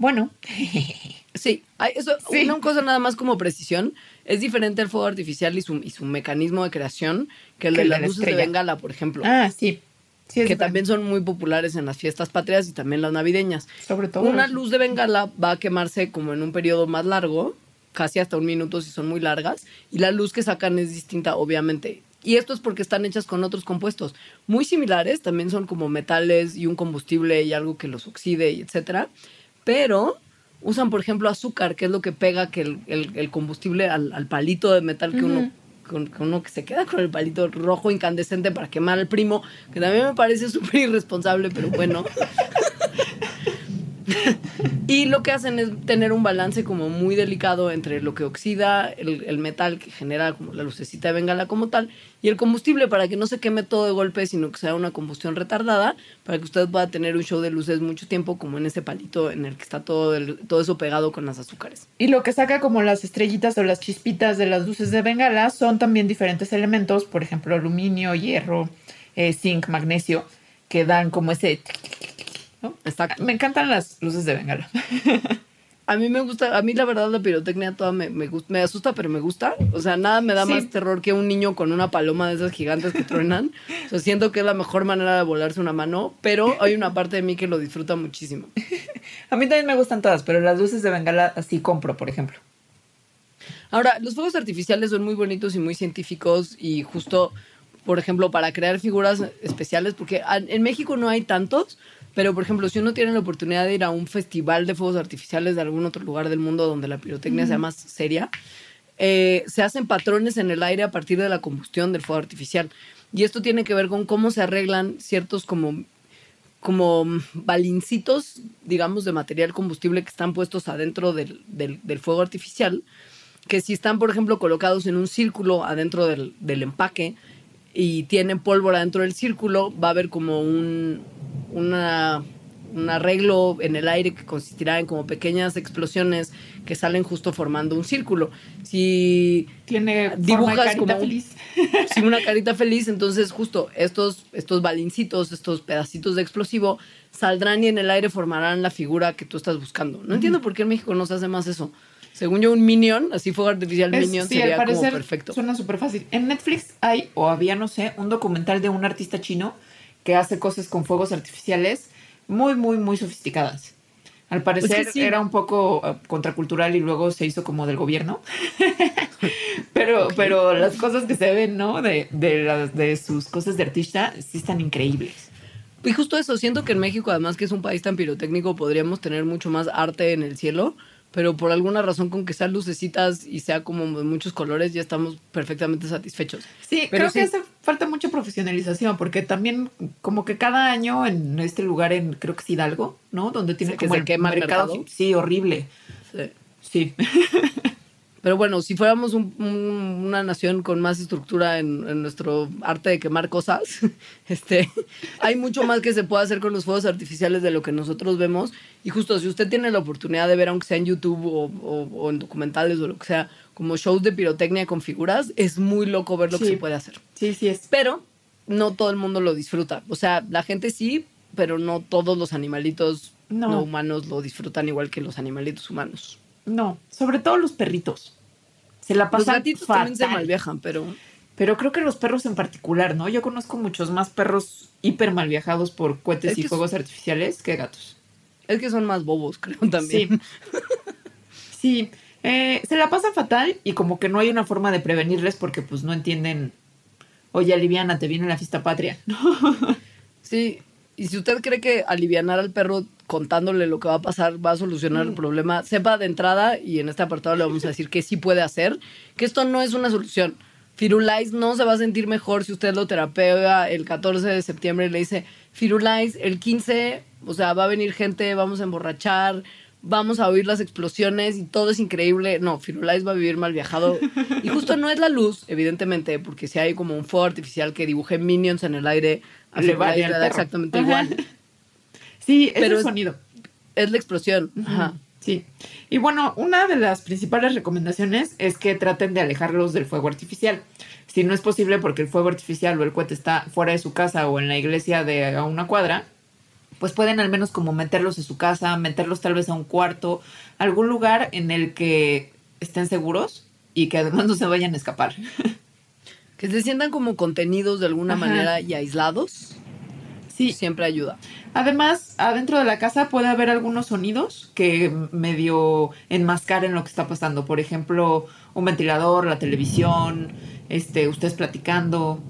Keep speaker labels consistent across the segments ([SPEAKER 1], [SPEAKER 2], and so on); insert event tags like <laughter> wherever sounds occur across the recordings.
[SPEAKER 1] Bueno, <laughs>
[SPEAKER 2] Sí, eso,
[SPEAKER 1] Sí.
[SPEAKER 2] una cosa nada más como precisión. Es diferente el fuego artificial y su, y su mecanismo de creación que el
[SPEAKER 1] Que
[SPEAKER 2] de las
[SPEAKER 1] la
[SPEAKER 2] luces de. Bengala, por ejemplo.
[SPEAKER 1] ah, sí. Sí, es
[SPEAKER 2] que
[SPEAKER 1] diferente.
[SPEAKER 2] también son muy populares en las fiestas patrias y también las navideñas.
[SPEAKER 1] Sobre todo.
[SPEAKER 2] Una luz de bengala va a quemarse como en un periodo más largo, casi hasta un minuto si son muy largas, y la luz que sacan es distinta, obviamente. Y esto es porque están hechas con otros compuestos muy similares, también son como metales y un combustible y algo que los oxide y etcétera, pero usan, por ejemplo, azúcar, que es lo que pega que el, el- el combustible al, al palito de metal que uno con uno que se queda con el palito rojo incandescente para quemar al primo, que también me parece súper irresponsable, pero bueno. <laughs> <laughs> y lo que hacen es tener un balance como muy delicado entre lo que oxida el, metal que genera como la lucecita de bengala como tal y el combustible para que no se queme todo de golpe, sino que sea una combustión retardada, para que usted pueda tener un show de luces mucho tiempo como en ese palito en el que está todo, el- todo eso pegado con las azúcares.
[SPEAKER 1] Y lo que saca como las estrellitas o las chispitas de las luces de bengala son también diferentes elementos, por ejemplo, aluminio, hierro, eh, zinc, magnesio, que dan como ese... ¿no?
[SPEAKER 2] Exacto.
[SPEAKER 1] Me encantan las luces de bengala. <laughs>
[SPEAKER 2] A mí me gusta, a mí la verdad la pirotecnia toda me, me, asusta, pero me gusta. O sea, nada me da
[SPEAKER 1] Sí.
[SPEAKER 2] más terror que un niño con una paloma de esas gigantes que truenan. O sea, siento que es la mejor manera de volarse una mano, pero hay una parte de mí que lo disfruta muchísimo. <laughs>
[SPEAKER 1] A mí también me gustan todas, pero las luces de bengala así compro, por ejemplo.
[SPEAKER 2] Ahora, los fuegos artificiales son muy bonitos y muy científicos y justo, por ejemplo, para crear figuras especiales, porque en México no hay tantos, pero por ejemplo, si uno tiene la oportunidad de ir a un festival de fuegos artificiales de algún otro lugar del mundo donde la pirotecnia sea más seria, eh, se hacen patrones en el aire a partir de la combustión del fuego artificial. Y esto tiene que ver con cómo se arreglan ciertos como como balincitos, digamos, de material combustible que están puestos adentro del, del- del fuego artificial, que si están, por ejemplo, colocados en un círculo adentro del, del empaque y tienen pólvora dentro del círculo, va a haber como un, una- un arreglo en el aire que consistirá en como pequeñas explosiones que salen justo formando un círculo. Si
[SPEAKER 1] Tiene forma de
[SPEAKER 2] Dibujas
[SPEAKER 1] carita
[SPEAKER 2] como
[SPEAKER 1] feliz. <laughs>
[SPEAKER 2] sin una carita feliz, entonces justo estos, estos balincitos, estos pedacitos de explosivo, saldrán y en el aire formarán la figura que tú estás buscando. No entiendo por qué en México no se hace más eso. Según yo, un Minion, así fuego artificial
[SPEAKER 1] Es-
[SPEAKER 2] Minion,
[SPEAKER 1] sí,
[SPEAKER 2] sería
[SPEAKER 1] al
[SPEAKER 2] como
[SPEAKER 1] parecer
[SPEAKER 2] perfecto.
[SPEAKER 1] Suena súper fácil. En Netflix hay, o había, no sé, un documental de un artista chino que hace cosas con fuegos artificiales muy, muy, muy sofisticadas. Al parecer
[SPEAKER 2] sí.
[SPEAKER 1] era un poco eh, contracultural y luego se hizo como del gobierno. <laughs> pero, pero las cosas que se ven, ¿no? De, de, las- de sus cosas de artista sí están increíbles.
[SPEAKER 2] Y justo eso, siento que en México, además que es un país tan pirotécnico, podríamos tener mucho más arte en el cielo, pero por alguna razón con que sean lucecitas y sea como de muchos colores, ya estamos perfectamente satisfechos.
[SPEAKER 1] Sí,
[SPEAKER 2] Pero
[SPEAKER 1] creo que hace falta mucha profesionalización, porque también como que cada año en este lugar, en creo que es Hidalgo, ¿no? Donde tiene
[SPEAKER 2] Sí, que
[SPEAKER 1] como
[SPEAKER 2] se
[SPEAKER 1] el
[SPEAKER 2] quema
[SPEAKER 1] mercado.
[SPEAKER 2] mercado.
[SPEAKER 1] Sí, horrible.
[SPEAKER 2] Sí.
[SPEAKER 1] Sí. <laughs>
[SPEAKER 2] Pero bueno, si fuéramos un- un- una nación con más estructura en, en nuestro arte de quemar cosas, <laughs> este, hay mucho más que se puede hacer con los fuegos artificiales de lo que nosotros vemos. Y justo si usted tiene la oportunidad de ver, aunque sea en YouTube o, o- o en documentales o lo que sea, como shows de pirotecnia con figuras, es muy loco ver lo que
[SPEAKER 1] Sí.
[SPEAKER 2] se puede hacer.
[SPEAKER 1] Sí, sí es.
[SPEAKER 2] Pero no todo el mundo lo disfruta. O sea, la gente sí, pero no todos los animalitos
[SPEAKER 1] No.
[SPEAKER 2] no humanos lo disfrutan igual que los animalitos humanos.
[SPEAKER 1] No, sobre todo los perritos. Se la
[SPEAKER 2] Los
[SPEAKER 1] pasan
[SPEAKER 2] gatitos también se
[SPEAKER 1] fatal.
[SPEAKER 2] malviajan, pero...
[SPEAKER 1] Pero creo que los perros en particular, ¿no? Yo conozco muchos más perros hiper mal viajados por cohetes
[SPEAKER 2] Es
[SPEAKER 1] y fuegos artificiales que gatos.
[SPEAKER 2] Es que son más bobos, creo también.
[SPEAKER 1] Sí. <laughs> Sí. Eh, se la pasan fatal y como que no hay una forma de prevenirles porque pues no entienden. Oye, Aliviana, te viene la fiesta patria. <laughs>
[SPEAKER 2] Sí, y si usted cree que alivianar al perro contándole lo que va a pasar va a solucionar
[SPEAKER 1] Mm.
[SPEAKER 2] el problema, sepa de entrada, y en este apartado le vamos a decir que sí puede hacer, que esto no es una solución. Firulais no se va a sentir mejor si usted lo terapea el 14 de septiembre y le dice, Firulais, el 15, o sea, va a venir gente, vamos a emborrachar, vamos a oír las explosiones y todo es increíble. No, Firulais va a vivir mal viajado. Y justo no es la luz, evidentemente, porque si hay como un fuego artificial que dibuje minions en el aire, a
[SPEAKER 1] Le va
[SPEAKER 2] exactamente
[SPEAKER 1] Ajá.
[SPEAKER 2] igual.
[SPEAKER 1] Sí, es
[SPEAKER 2] Pero
[SPEAKER 1] el
[SPEAKER 2] es-
[SPEAKER 1] sonido.
[SPEAKER 2] Es la explosión. Ajá.
[SPEAKER 1] Sí. Y bueno, una de las principales recomendaciones es que traten de alejarlos del fuego artificial. Si no es posible porque el fuego artificial o el cohete está fuera de su casa o en la iglesia de a una cuadra, pues pueden al menos como meterlos en su casa, meterlos tal vez a un cuarto, algún lugar en el que estén seguros y que además no se vayan a escapar. <laughs>
[SPEAKER 2] Que se sientan como contenidos de alguna
[SPEAKER 1] Ajá.
[SPEAKER 2] manera y aislados.
[SPEAKER 1] Sí,
[SPEAKER 2] Siempre ayuda.
[SPEAKER 1] Además, adentro de la casa puede haber algunos sonidos que medio enmascaren lo que está pasando. Por ejemplo, un ventilador, la televisión, este, ustedes platicando,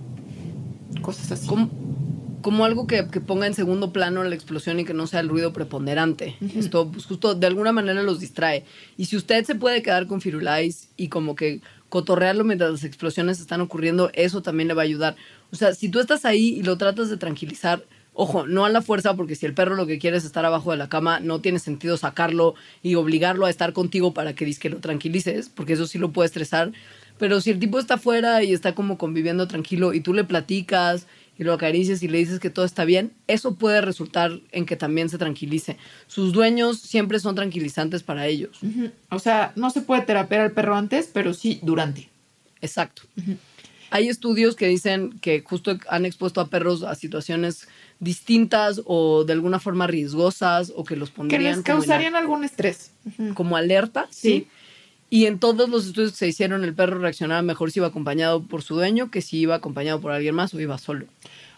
[SPEAKER 1] cosas así.
[SPEAKER 2] Como, como algo que, que ponga en segundo plano la explosión y que no sea el ruido preponderante. Esto, pues justo de alguna manera los distrae. Y si usted se puede quedar con Firulais y como que cotorrearlo mientras las explosiones están ocurriendo, eso también le va a ayudar. O sea, si tú estás ahí y lo tratas de tranquilizar, ojo, no a la fuerza, porque si el perro lo que quiere es estar abajo de la cama, no tiene sentido sacarlo y obligarlo a estar contigo para que que lo tranquilices, porque eso sí lo puede estresar. Pero si el tipo está afuera y está como conviviendo tranquilo y tú le platicas y lo acaricias y le dices que todo está bien, eso puede resultar en que también se tranquilice. Sus dueños siempre son tranquilizantes para ellos.
[SPEAKER 1] O sea, no se puede terapear al perro antes, pero sí durante.
[SPEAKER 2] Exacto. Hay estudios que dicen que justo han expuesto a perros a situaciones distintas o de alguna forma riesgosas o que los
[SPEAKER 1] Que
[SPEAKER 2] pondrían
[SPEAKER 1] les
[SPEAKER 2] como,
[SPEAKER 1] causarían algún estrés.
[SPEAKER 2] Como alerta.
[SPEAKER 1] Sí.
[SPEAKER 2] Y en todos los estudios que se hicieron, el perro reaccionaba mejor si iba acompañado por su dueño que si iba acompañado por alguien más o iba solo.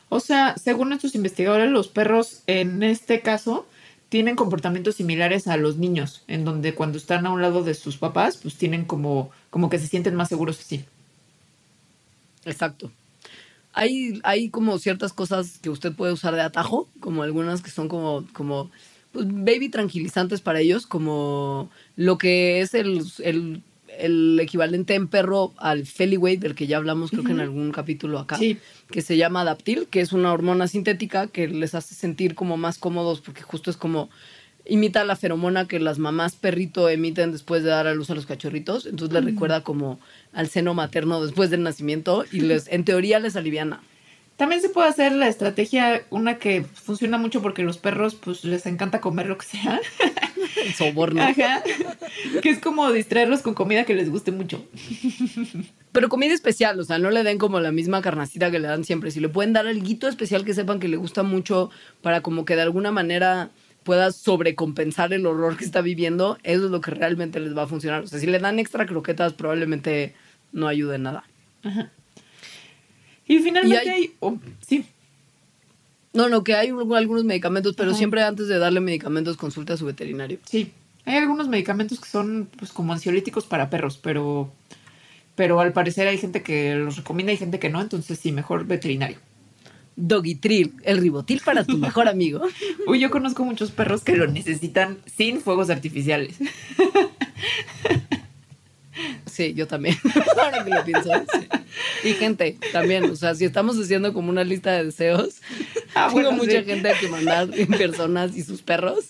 [SPEAKER 1] O sea, según estos investigadores, los perros en este caso tienen comportamientos similares a los niños, en donde cuando están a un lado de sus papás, pues tienen como, como que se sienten más seguros así.
[SPEAKER 2] Exacto. Hay, hay como ciertas cosas que usted puede usar de atajo, como algunas que son como, como baby tranquilizantes para ellos, como lo que es el, el, el equivalente en perro al Feliway, del que ya hablamos creo que en algún capítulo acá,
[SPEAKER 1] Sí.
[SPEAKER 2] que se llama Adaptil, que es una hormona sintética que les hace sentir como más cómodos, porque justo es como imita la feromona que las mamás perrito emiten después de dar a luz a los cachorritos, entonces les recuerda como al seno materno después del nacimiento y les en teoría les aliviana.
[SPEAKER 1] También se puede hacer la estrategia, una que funciona mucho porque los perros pues les encanta comer lo que sea. <laughs>
[SPEAKER 2] Soborno.
[SPEAKER 1] Ajá. Que es como distraerlos con comida que les guste mucho.
[SPEAKER 2] Pero comida especial, o sea, no le den como la misma carnacita que le dan siempre. Si le pueden dar algo especial que sepan que le gusta mucho para como que de alguna manera pueda sobrecompensar el horror que está viviendo, eso es lo que realmente les va a funcionar. O sea, si le dan extra croquetas, probablemente no ayude en nada.
[SPEAKER 1] Y finalmente
[SPEAKER 2] Y hay-
[SPEAKER 1] hay... oh, sí.
[SPEAKER 2] No, no, que hay un- algunos medicamentos, pero
[SPEAKER 1] Ajá.
[SPEAKER 2] siempre antes de darle medicamentos consulte a su veterinario.
[SPEAKER 1] Sí, hay algunos medicamentos que son pues como ansiolíticos para perros, pero pero al parecer hay gente que los recomienda y gente que no, entonces sí, mejor veterinario.
[SPEAKER 2] Dogitril, el ribotil para tu mejor amigo. <laughs>
[SPEAKER 1] Uy, yo conozco muchos perros que lo necesitan sin fuegos artificiales. <laughs>
[SPEAKER 2] Sí, yo también. <laughs> Ahora que lo pienso. sí. Y gente, también, o sea, si estamos haciendo como una lista de deseos,
[SPEAKER 1] Ah,
[SPEAKER 2] tengo
[SPEAKER 1] bueno,
[SPEAKER 2] mucha
[SPEAKER 1] sí.
[SPEAKER 2] gente a que mandar personas y sus perros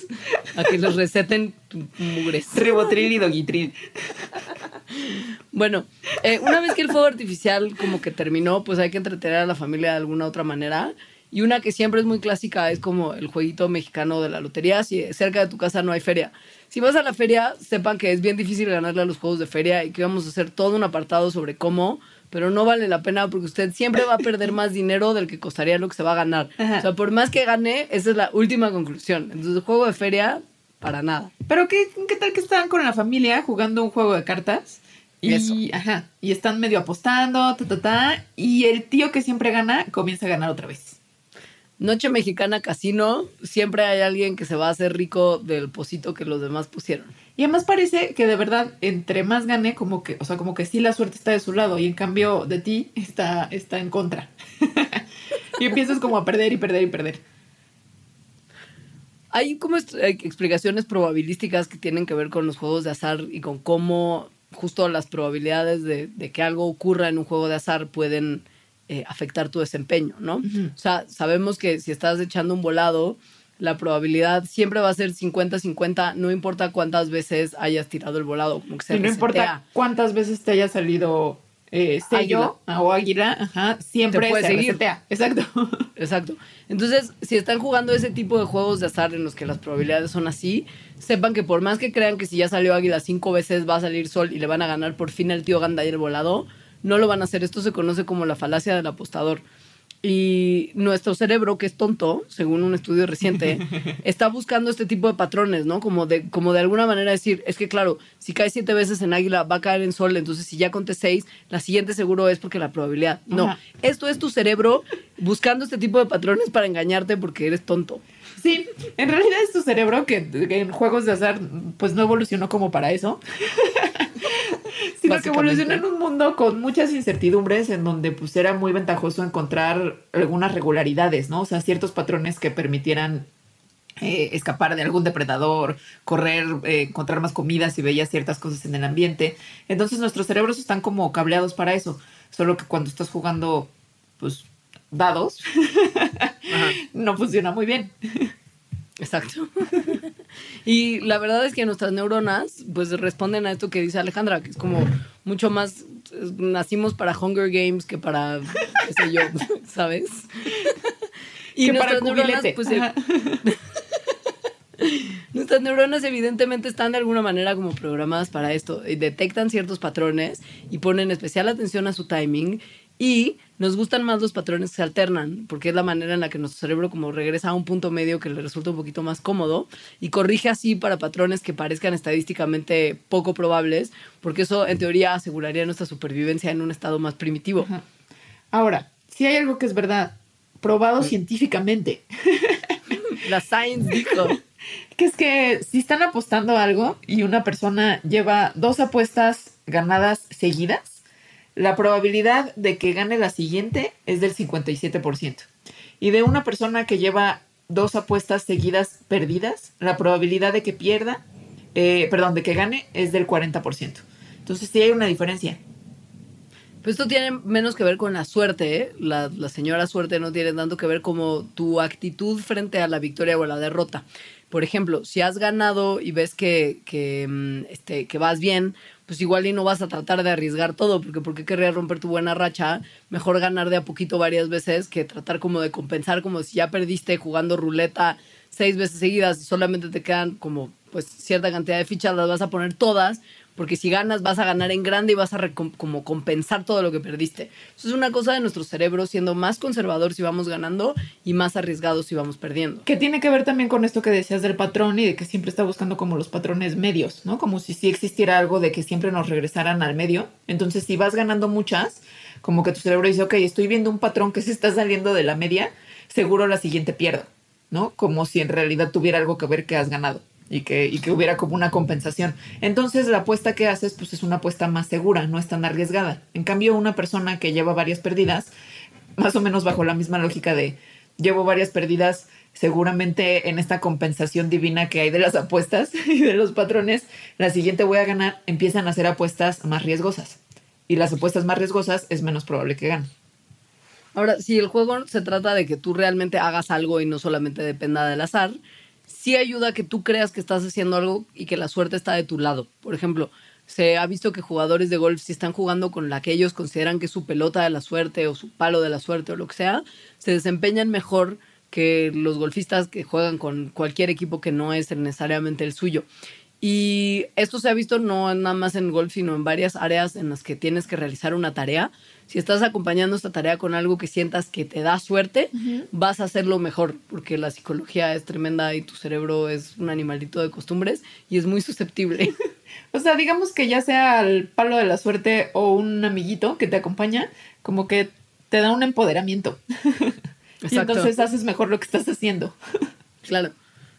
[SPEAKER 2] a que les receten mugres.
[SPEAKER 1] Ribotril y dogitril.
[SPEAKER 2] Bueno, eh, una vez que el fuego artificial como que terminó, pues hay que entretener a la familia de alguna otra manera. Y una que siempre es muy clásica es como el jueguito mexicano de la lotería. Si cerca de tu casa no hay feria. Si vas a la feria, sepan que es bien difícil ganarle a los juegos de feria y que vamos a hacer todo un apartado sobre cómo, pero no vale la pena porque usted siempre va a perder <laughs> más dinero del que costaría lo que se va a ganar.
[SPEAKER 1] Ajá.
[SPEAKER 2] O sea, por más que gane, esa es la última conclusión. Entonces, el juego de feria, para nada.
[SPEAKER 1] Pero qué, qué tal que están con la familia jugando un juego de cartas y
[SPEAKER 2] Eso.
[SPEAKER 1] ajá, y están medio apostando, ta ta ta, y el tío que siempre gana comienza a ganar otra vez.
[SPEAKER 2] Noche mexicana casino, siempre hay alguien que se va a hacer rico del pocito que los demás pusieron.
[SPEAKER 1] Y además parece que de verdad, entre más gane, como que, o sea, como que sí la suerte está de su lado y en cambio de ti está, está en contra. <laughs> y empiezas como a perder y perder y perder.
[SPEAKER 2] Hay como eh, explicaciones probabilísticas que tienen que ver con los juegos de azar y con cómo justo las probabilidades de, de que algo ocurra en un juego de azar pueden eh, afectar tu desempeño, ¿no? O sea, sabemos que si estás echando un volado, la probabilidad siempre va a ser 50-50, no importa cuántas veces hayas tirado el volado, como que se
[SPEAKER 1] Y no importa cuántas veces te haya salido eh, sello o águila, ajá, siempre
[SPEAKER 2] puede
[SPEAKER 1] se
[SPEAKER 2] seguir.
[SPEAKER 1] resetea. Exacto. <laughs>
[SPEAKER 2] Exacto. Entonces, si están jugando ese tipo de juegos de azar en los que las probabilidades son así, sepan que por más que crean que si ya salió águila cinco veces va a salir sol y le van a ganar por fin el tío Ganda y el volado, no lo van a hacer. Esto se conoce como la falacia del apostador. Y nuestro cerebro, que es tonto, según un estudio reciente, <laughs> está buscando este tipo de patrones, ¿no? Como de, como de alguna manera decir, es que claro, si cae siete veces en águila, va a caer en sol, entonces si ya conté seis, la siguiente seguro es porque la probabilidad. No,
[SPEAKER 1] Ajá.
[SPEAKER 2] esto es tu cerebro buscando este tipo de patrones para engañarte porque eres tonto.
[SPEAKER 1] Sí, en realidad es tu cerebro que, que en juegos de azar pues no evolucionó como para eso. <laughs> <laughs> Sino que evolucionó en un mundo con muchas incertidumbres en donde pues era muy ventajoso encontrar algunas regularidades, ¿no? O sea, ciertos patrones que permitieran eh, escapar de algún depredador, correr, eh, encontrar más comida si veías ciertas cosas en el ambiente. Entonces nuestros cerebros están como cableados para eso. Solo que cuando estás jugando, pues, dados, <laughs> no funciona muy bien.
[SPEAKER 2] Exacto. <laughs> y la verdad es que nuestras neuronas pues responden a esto que dice Alejandra, que es como mucho más, nacimos para Hunger Games que para, qué sé yo, <laughs> ¿sabes? <laughs> y
[SPEAKER 1] Que para
[SPEAKER 2] nuestras neuronas, pues,
[SPEAKER 1] Ajá.
[SPEAKER 2] Nuestras neuronas evidentemente están de alguna manera como programadas para esto. detectan ciertos patrones y ponen especial atención a su timing y nos gustan más los patrones que se alternan porque es la manera en la que nuestro cerebro como regresa a un punto medio que le resulta un poquito más cómodo y corrige así para patrones que parezcan estadísticamente poco probables porque eso en teoría aseguraría nuestra supervivencia en un estado más primitivo.
[SPEAKER 1] Ajá. Ahora, si hay algo que es verdad, probado científicamente, <laughs>
[SPEAKER 2] La science dijo. <laughs>
[SPEAKER 1] que es que si están apostando algo y una persona lleva dos apuestas ganadas seguidas, la probabilidad de que gane la siguiente es del 57%. Y de una persona que lleva dos apuestas seguidas perdidas, la probabilidad de que pierda, eh, perdón, de que gane es del 40%. Entonces sí hay una diferencia.
[SPEAKER 2] Pues esto tiene menos que ver con la suerte, ¿eh? La, la señora suerte no tiene tanto que ver como tu actitud frente a la victoria o a la derrota. Por ejemplo, si has ganado y ves que, que, mm, este, que vas bien, pues igual y no vas a tratar de arriesgar todo, porque ¿por qué querrías romper tu buena racha? Mejor ganar de a poquito varias veces que tratar como de compensar, como si ya perdiste jugando ruleta seis veces seguidas y solamente te quedan como pues cierta cantidad de fichas, las vas a poner todas, porque si ganas vas a ganar en grande y vas a como compensar todo lo que perdiste. Eso es una cosa de nuestro cerebro siendo más conservador si vamos ganando y más arriesgado si vamos perdiendo.
[SPEAKER 1] Que tiene que ver también con esto que decías del patrón y de que siempre está buscando como los patrones medios, ¿no? Como si sí existiera algo de que siempre nos regresaran al medio. Entonces, si vas ganando muchas, como que tu cerebro dice, ok, estoy viendo un patrón que se está saliendo de la media, seguro la siguiente pierdo, ¿no? Como si en realidad tuviera algo que ver que has ganado y que, y que hubiera como una compensación. Entonces, la apuesta que haces, pues es una apuesta más segura, no es tan arriesgada. En cambio, una persona que lleva varias perdidas, más o menos bajo la misma lógica de llevo varias perdidas, seguramente en esta compensación divina que hay de las apuestas <laughs> y de los patrones, la siguiente voy a ganar, empiezan a hacer apuestas más riesgosas. Y las apuestas más riesgosas es menos probable que ganen.
[SPEAKER 2] Ahora, si el juego se trata de que tú realmente hagas algo y no solamente dependa del azar, sí ayuda a que tú creas que estás haciendo algo y que la suerte está de tu lado. Por ejemplo, se ha visto que jugadores de golf, si están jugando con la que ellos consideran que es su pelota de la suerte o su palo de la suerte o lo que sea, se desempeñan mejor que los golfistas que juegan con cualquier equipo que no es necesariamente el suyo. Y esto se ha visto no nada más en golf, sino en varias áreas en las que tienes que realizar una tarea. Si estás acompañando esta tarea con algo que sientas que te da suerte, vas a hacerlo mejor, porque la psicología es tremenda y tu cerebro es un animalito de costumbres y es muy susceptible. <laughs>
[SPEAKER 1] O sea, digamos que ya sea el palo de la suerte o un amiguito que te acompaña, como que te da un empoderamiento. <laughs> y entonces haces mejor lo que estás haciendo. <laughs>
[SPEAKER 2] claro.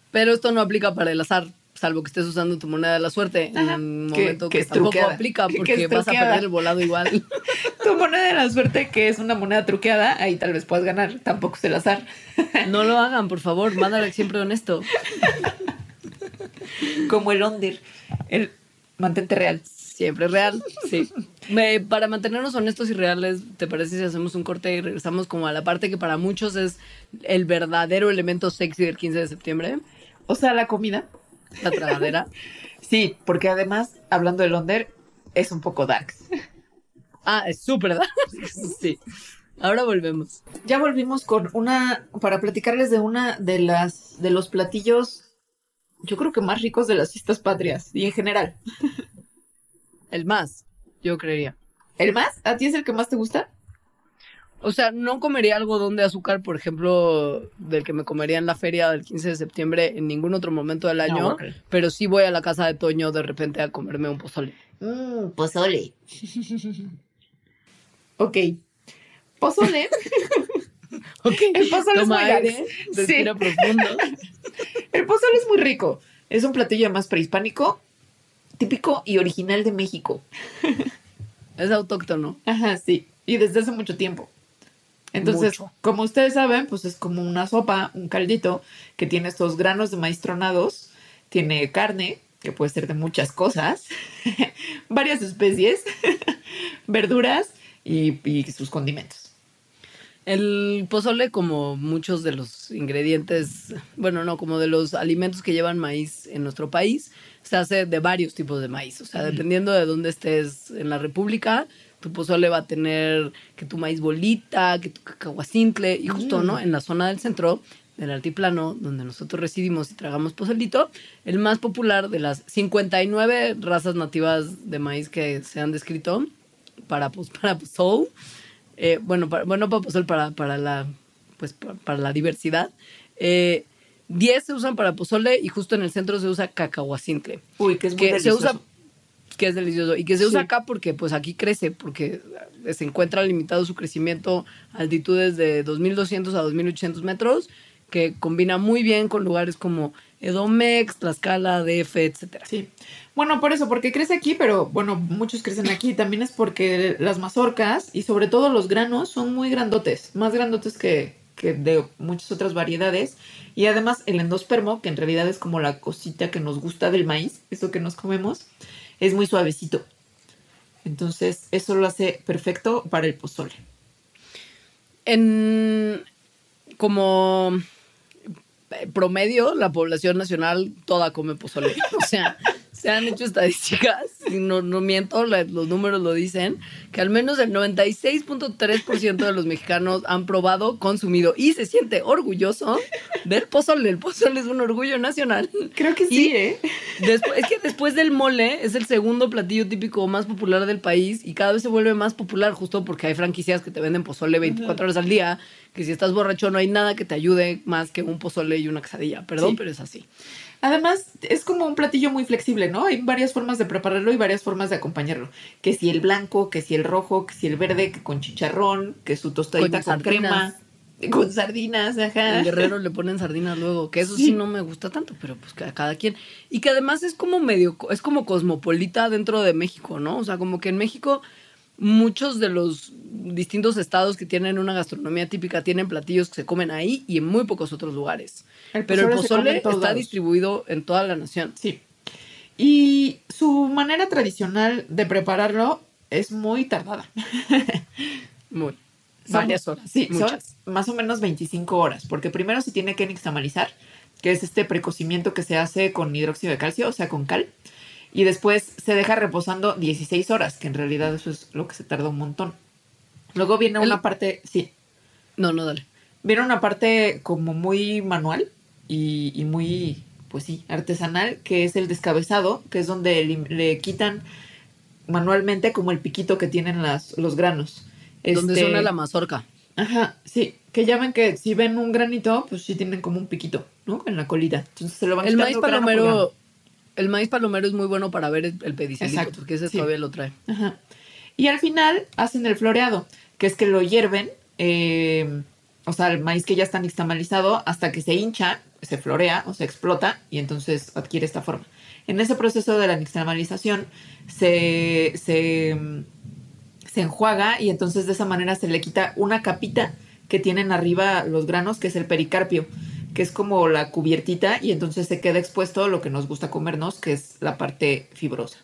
[SPEAKER 2] Pero esto no aplica para el azar, salvo que estés usando tu moneda de la suerte en un momento
[SPEAKER 1] que
[SPEAKER 2] tampoco
[SPEAKER 1] truqueada,
[SPEAKER 2] aplica
[SPEAKER 1] que- que
[SPEAKER 2] porque vas a perder el volado igual. <laughs>
[SPEAKER 1] tu moneda de la suerte, que es una moneda truqueada, ahí tal vez puedas ganar. Tampoco es el azar. <laughs>
[SPEAKER 2] No lo hagan, por favor, mándale siempre honesto.
[SPEAKER 1] Como el under. El mantente real.
[SPEAKER 2] Siempre real, sí. Me- para mantenernos honestos y reales, ¿te parece si hacemos un corte y regresamos como a la parte que para muchos es el verdadero elemento sexy del 15 de septiembre?
[SPEAKER 1] O sea, la comida.
[SPEAKER 2] La tragadera.
[SPEAKER 1] Sí, porque además, hablando de Londres, es un poco darks.
[SPEAKER 2] Ah, es súper dark. <laughs> Sí. Ahora volvemos.
[SPEAKER 1] Ya volvimos con una, para platicarles de una de las, de los platillos, yo creo que más ricos de las fiestas patrias y en general.
[SPEAKER 2] El más, yo creería.
[SPEAKER 1] ¿El más? ¿A ti es el que más te gusta?
[SPEAKER 2] O sea, no comería algodón de azúcar, por ejemplo, del que me comería en la feria del 15 de septiembre en ningún otro momento del año, pero sí voy a la casa de Toño de repente a comerme un pozole.
[SPEAKER 1] Mmm, pozole. <laughs> ok. Pozole. <laughs>
[SPEAKER 2] Ok.
[SPEAKER 1] El pozole es muy
[SPEAKER 2] aire,
[SPEAKER 1] Sí.
[SPEAKER 2] profundo. <laughs>
[SPEAKER 1] El pozole es muy rico. Es un platillo más prehispánico, típico y original de México.
[SPEAKER 2] Es autóctono.
[SPEAKER 1] Ajá, sí. Y desde hace mucho tiempo. Entonces,
[SPEAKER 2] Mucho.
[SPEAKER 1] como ustedes saben, pues es como una sopa, un caldito, que tiene estos granos de maíz tronados, tiene carne, que puede ser de muchas cosas, <laughs> varias especies, <laughs> verduras y, y sus condimentos.
[SPEAKER 2] El pozole, como muchos de los ingredientes, bueno, no, como de los alimentos que llevan maíz en nuestro país, se hace de varios tipos de maíz. O sea, dependiendo de dónde estés en la República, tu pozole va a tener que tu maíz bolita, que tu cacahuacintle, y justo, ¿no? En la zona del centro, del altiplano, donde nosotros residimos y tragamos pozolito, el más popular de las 59 razas nativas de maíz que se han descrito para, pos- <laughs> para pozol, eh, bueno, para, bueno, para pozol, para, para la, pues, pa- para, la diversidad, eh, 10 se usan para pozole y justo en el centro se usa cacahuacintle.
[SPEAKER 1] Uy, que es muy
[SPEAKER 2] que se usa que es delicioso y que se usa
[SPEAKER 1] Sí.
[SPEAKER 2] acá porque pues aquí crece porque se encuentra limitado su crecimiento a altitudes de 2200 a 2800 metros que combina muy bien con lugares como Edomex, Tlaxcala, DF, etcétera.
[SPEAKER 1] Sí. Bueno, por eso, porque crece aquí, pero bueno, muchos crecen aquí. También es porque las mazorcas y sobre todo los granos son muy grandotes, más grandotes que, que de muchas otras variedades. Y además el endospermo, que en realidad es como la cosita que nos gusta del maíz, eso que nos comemos, es muy suavecito. Entonces, eso lo hace perfecto para el pozole.
[SPEAKER 2] En como eh, promedio, la población nacional toda come pozole. <laughs> O sea, se han hecho estadísticas, <laughs> y no, no miento, la- los números lo dicen, que al menos el 96.3% de los mexicanos han probado, consumido y se siente orgulloso del pozole. El pozole es un orgullo nacional.
[SPEAKER 1] Creo que
[SPEAKER 2] sí,
[SPEAKER 1] ¿eh?
[SPEAKER 2] Después, es que después del mole es el segundo platillo típico más popular del país y cada vez se vuelve más popular justo porque hay franquicias que te venden pozole 24 horas al día, que si estás borracho no hay nada que te ayude más que un pozole y una quesadilla. Perdón,
[SPEAKER 1] Sí.
[SPEAKER 2] pero es así.
[SPEAKER 1] Además, es como un platillo muy flexible, ¿no? Hay varias formas de prepararlo y varias formas de acompañarlo. Que si el blanco, que si el rojo, que si el verde, que con chicharrón, que su tostadita
[SPEAKER 2] Con
[SPEAKER 1] con, crema, con sardinas, ajá.
[SPEAKER 2] En Guerrero le ponen sardinas luego, que eso sí.
[SPEAKER 1] Sí.
[SPEAKER 2] no me gusta tanto, pero pues a cada quien. Y que además es como medio, es como cosmopolita dentro de México, ¿no? O sea, como que en México muchos de los distintos estados que tienen una gastronomía típica tienen platillos que se comen ahí y en muy pocos otros lugares.
[SPEAKER 1] El
[SPEAKER 2] pero el
[SPEAKER 1] pozole
[SPEAKER 2] está
[SPEAKER 1] lados.
[SPEAKER 2] distribuido en toda la nación.
[SPEAKER 1] Sí. Y su manera tradicional de prepararlo es muy tardada. <laughs>
[SPEAKER 2] Muy.
[SPEAKER 1] Son-
[SPEAKER 2] Varias horas.
[SPEAKER 1] Sí,
[SPEAKER 2] muchas.
[SPEAKER 1] son más o menos 25 horas, porque primero se tiene que nixtamalizar, que es este precocimiento que se hace con hidróxido de calcio, o sea, con cal, y después se deja reposando 16 horas, que en realidad eso es lo que se tarda un montón. Luego viene
[SPEAKER 2] El-
[SPEAKER 1] una parte, sí,
[SPEAKER 2] No, no, dale.
[SPEAKER 1] viene una parte como muy manual y, y muy, pues sí, artesanal, que es el descabezado, que es donde le, le quitan manualmente como el piquito que tienen las, los granos.
[SPEAKER 2] Donde
[SPEAKER 1] Este-
[SPEAKER 2] suena la mazorca.
[SPEAKER 1] Ajá, sí, que ya ven que si ven un granito, pues sí tienen como un piquito, ¿no? En la colita. Entonces se lo van
[SPEAKER 2] El maíz palomero, el maíz palomero es muy bueno para ver el, el
[SPEAKER 1] Exacto,
[SPEAKER 2] porque ese
[SPEAKER 1] sí.
[SPEAKER 2] todavía lo trae.
[SPEAKER 1] Ajá. Y al final hacen el floreado, que es que lo hierven, eh, o sea, el maíz que ya está nixtamalizado, hasta que se hincha, se florea o se explota y entonces adquiere esta forma. En ese proceso de la nixtamalización se, se, se enjuaga y entonces de esa manera se le quita una capita que tienen arriba los granos, que es el pericarpio, que es como la cubiertita y entonces se queda expuesto lo que nos gusta comernos, que es la parte fibrosa.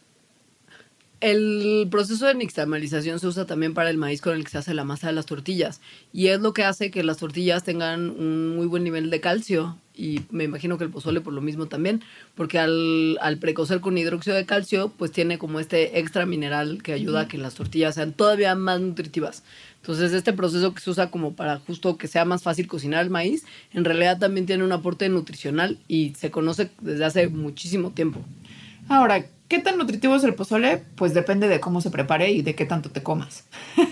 [SPEAKER 2] el proceso de nixtamalización se usa también para el maíz con el que se hace la masa de las tortillas. Y es lo que hace que las tortillas tengan un muy buen nivel de calcio. Y me imagino que el pozole por lo mismo también, porque al, al precocer con hidróxido de calcio, pues tiene como este extra mineral que ayuda a que las tortillas sean todavía más nutritivas. Entonces, este proceso que se usa como para justo que sea más fácil cocinar el maíz, en realidad también tiene un aporte nutricional y se conoce desde hace muchísimo tiempo.
[SPEAKER 1] Ahora, ¿qué tan nutritivo es el pozole? Pues depende de cómo se prepare y de qué tanto te comas. <laughs>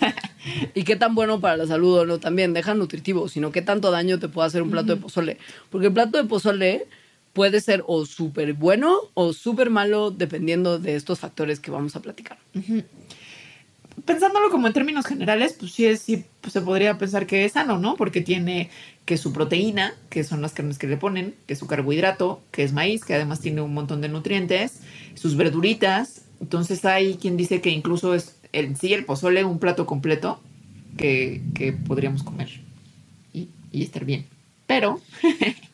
[SPEAKER 2] Y qué tan bueno para la salud o no también, deja nutritivo, sino qué tanto daño te puede hacer un plato de pozole. Porque el plato de pozole puede ser o súper bueno o súper malo dependiendo de estos factores que vamos a platicar.
[SPEAKER 1] Pensándolo como en términos generales, pues sí, es, sí pues se podría pensar que es sano, ¿no? Porque tiene que su proteína, que son las carnes que le ponen, que su carbohidrato, que es maíz, que además tiene un montón de nutrientes, sus verduritas. Entonces hay quien dice que incluso es el, sí el pozole un plato completo que, que podríamos comer y, y estar bien. Pero <laughs>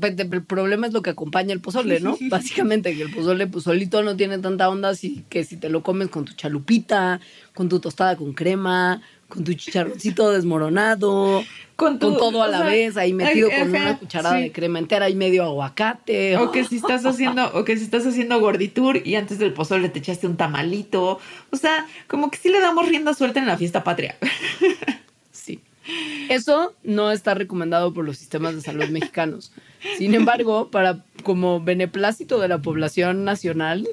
[SPEAKER 2] el problema es lo que acompaña el pozole, ¿no? Básicamente que el pozole pues solito no tiene tanta onda así que si te lo comes con tu chalupita, con tu tostada con crema, con tu chicharroncito desmoronado,
[SPEAKER 1] Con
[SPEAKER 2] todo a la
[SPEAKER 1] sea,
[SPEAKER 2] vez, ahí metido con una cucharada
[SPEAKER 1] sí.
[SPEAKER 2] de crema entera y medio aguacate.
[SPEAKER 1] O que si estás haciendo, o que si estás haciendo gorditur y antes del pozole te echaste un tamalito. O sea, como que sí le damos rienda suelta en la fiesta patria. <laughs>
[SPEAKER 2] Eso no está recomendado por los sistemas de salud mexicanos. Sin embargo, para como beneplácito de la población nacional,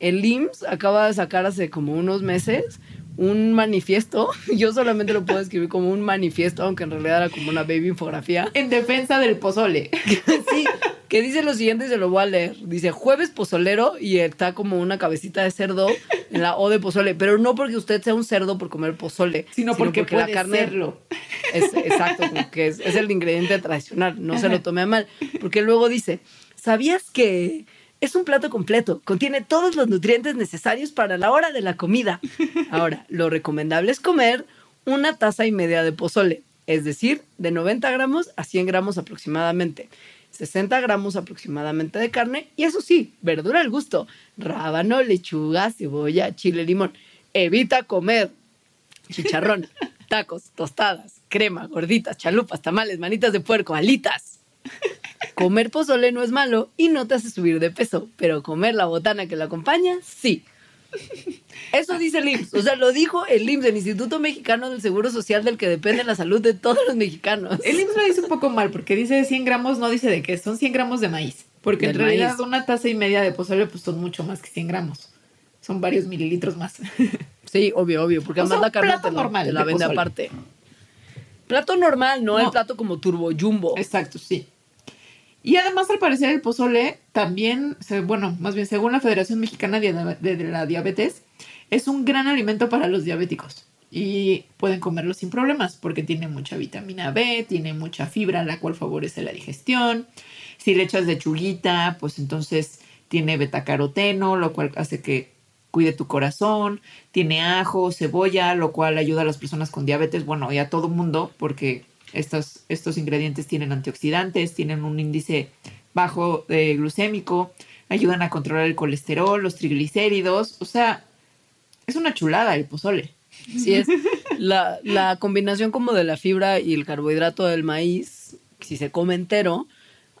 [SPEAKER 2] el IMSS acaba de sacar hace como unos meses un manifiesto. <laughs> Yo solamente lo puedo escribir como un manifiesto, aunque en realidad era como una baby infografía.
[SPEAKER 1] En defensa del pozole. <laughs>
[SPEAKER 2] Sí, que dice lo siguiente y se lo voy a leer. Dice jueves pozolero y está como una cabecita de cerdo en la O de pozole, pero no porque usted sea un cerdo por comer pozole,
[SPEAKER 1] Sino porque puede serlo.
[SPEAKER 2] es exacto, como que es, es el ingrediente tradicional, no se lo tome a mal, porque luego dice, ¿sabías que es un plato completo? Contiene todos los nutrientes necesarios para la hora de la comida. <laughs> Ahora, lo recomendable es comer una taza y media de pozole, es decir, de 90 gramos a 100 gramos aproximadamente. 60 gramos aproximadamente de carne y eso sí, verdura al gusto, rábano, lechuga, cebolla, chile, limón. Evita comer chicharrón, <laughs> tacos, tostadas, crema, gorditas, chalupas, tamales, manitas de puerco, alitas. Comer pozole no es malo y no te hace subir de peso, pero comer la botana que lo acompaña, sí. Eso dice el IMSS. O sea, lo dijo el IMSS, el Instituto Mexicano del Seguro Social, del que depende la salud de todos los mexicanos.
[SPEAKER 1] El IMSS lo dice un poco mal porque dice 100 gramos, no dice de qué, son 100 gramos de maíz. Porque en realidad
[SPEAKER 2] maíz.
[SPEAKER 1] una taza y media de pozole pues son mucho más que 100 gramos. Son varios mililitros más. <laughs>
[SPEAKER 2] Sí, obvio, obvio, porque
[SPEAKER 1] O
[SPEAKER 2] además la carne te la,
[SPEAKER 1] normal
[SPEAKER 2] te la
[SPEAKER 1] de
[SPEAKER 2] vende
[SPEAKER 1] pozole.
[SPEAKER 2] aparte. Plato normal, no,
[SPEAKER 1] No.
[SPEAKER 2] el plato como turbo jumbo.
[SPEAKER 1] Exacto, sí. Y además, al parecer, el pozole también, bueno, más bien, según la Federación Mexicana de la Diabetes, es un gran alimento para los diabéticos. Y pueden comerlo sin problemas porque tiene mucha vitamina B, tiene mucha fibra, la cual favorece la digestión. Si le echas lechuguita, pues entonces tiene betacaroteno, lo cual hace que cuide tu corazón. Tiene ajo, cebolla, lo cual ayuda a las personas con diabetes, bueno, y a todo mundo, porque estos, estos ingredientes tienen antioxidantes, tienen un índice bajo de glucémico, ayudan a controlar el colesterol, los triglicéridos, o sea, es una chulada el pozole.
[SPEAKER 2] Sí, es la, la combinación como de la fibra y el carbohidrato del maíz, si se come entero,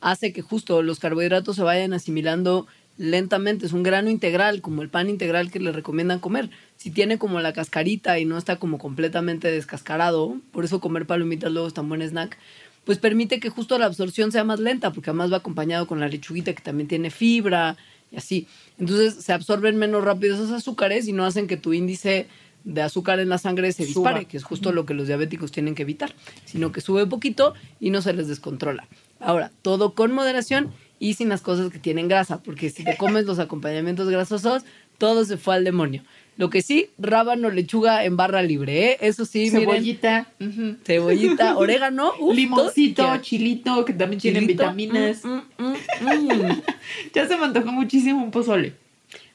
[SPEAKER 2] hace que justo los carbohidratos se vayan asimilando lentamente. Es un grano integral, como el pan integral que le recomiendan comer. Si tiene como la cascarita y no está como completamente descascarado, por eso comer palomitas luego es tan buen snack, pues permite que justo la absorción sea más lenta, porque además va acompañado con la lechuguita que también tiene fibra y así. Entonces se absorben menos rápido esos azúcares y no hacen que tu índice de azúcar en la sangre se
[SPEAKER 1] Suba.
[SPEAKER 2] dispare, que es justo lo que los diabéticos tienen que evitar, sino que sube poquito y no se les descontrola. Ahora, todo con moderación y sin las cosas que tienen grasa, porque si te comes los acompañamientos grasosos, todo se fue al demonio. Lo que sí, rábano, lechuga en barra libre, ¿eh? Eso sí, miren,
[SPEAKER 1] Cebollita, ujú.
[SPEAKER 2] cebollita, <laughs> orégano, uf,
[SPEAKER 1] limoncito,
[SPEAKER 2] todo-
[SPEAKER 1] chilito, que también tienen
[SPEAKER 2] chilito,
[SPEAKER 1] vitaminas.
[SPEAKER 2] mm, mm, mm, mm. <laughs>
[SPEAKER 1] Ya se me antojó muchísimo un pozole.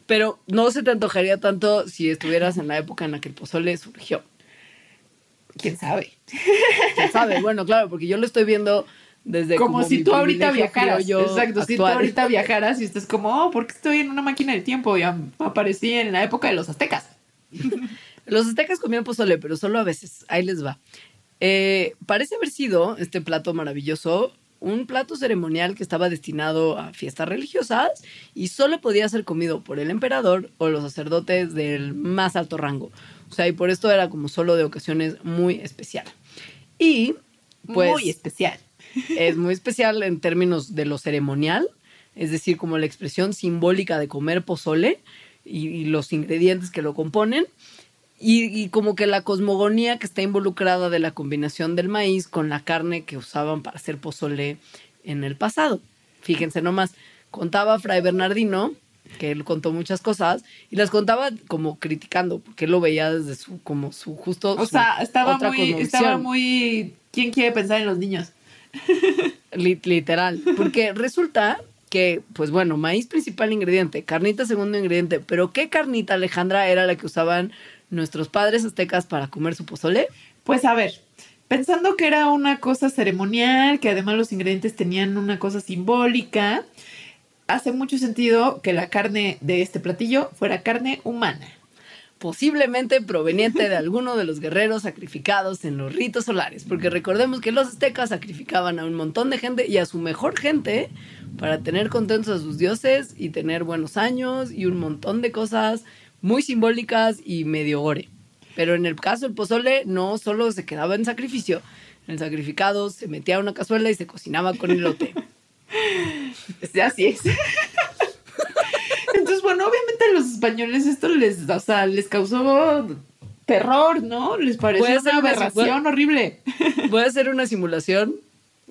[SPEAKER 2] Pero no se te antojaría tanto si estuvieras en la época en la que el pozole surgió.
[SPEAKER 1] ¿Quién sabe? <laughs>
[SPEAKER 2] ¿Quién sabe? Bueno, claro, porque yo lo estoy viendo desde
[SPEAKER 1] como, si
[SPEAKER 2] mi
[SPEAKER 1] tú ahorita viajaras.
[SPEAKER 2] criollo
[SPEAKER 1] Exacto, si tú ahorita <laughs> viajaras y estás como, oh, ¿por qué estoy en una máquina del tiempo? Ya aparecí en la época de los aztecas. <laughs>
[SPEAKER 2] Los aztecas comían pozole, pero solo a veces. Ahí les va. Eh, parece haber sido este plato maravilloso un plato ceremonial que estaba destinado a fiestas religiosas y solo podía ser comido por el emperador o los sacerdotes del más alto rango. O sea, y por esto era como solo de ocasiones muy especial. Y pues
[SPEAKER 1] Muy especial.
[SPEAKER 2] Es muy especial en términos de lo ceremonial, es decir, como la expresión simbólica de comer pozole y, y los ingredientes que lo componen, y, y como que la cosmogonía que está involucrada de la combinación del maíz con la carne que usaban para hacer pozole en el pasado. Fíjense nomás, contaba Fray Bernardino, que él contó muchas cosas, y las contaba como criticando, porque él lo veía desde su, como su justo...
[SPEAKER 1] O
[SPEAKER 2] su
[SPEAKER 1] sea, estaba muy, estaba muy. ¿Quién quiere pensar en los niños? <laughs>
[SPEAKER 2] Li- literal. Porque resulta que, pues bueno, maíz principal ingrediente, carnita segundo ingrediente. Pero ¿qué carnita, Alejandra, era la que usaban nuestros padres aztecas para comer su pozole?
[SPEAKER 1] Pues a ver, pensando que era una cosa ceremonial, que además los ingredientes tenían una cosa simbólica, hace mucho sentido que la carne de este platillo fuera carne humana.
[SPEAKER 2] Posiblemente proveniente de alguno de los guerreros sacrificados en los ritos solares. Porque recordemos que los aztecas sacrificaban a un montón de gente y a su mejor gente para tener contentos a sus dioses y tener buenos años y un montón de cosas muy simbólicas y medio gore. Pero en el caso del pozole no solo se quedaba en sacrificio. En el sacrificado se metía a una cazuela y se cocinaba con elote. <laughs>
[SPEAKER 1] Sí, Así es. Entonces, bueno, obviamente a los españoles esto les, o sea, les causó terror, ¿no? Les pareció una aberración horrible.
[SPEAKER 2] Voy a hacer una simulación,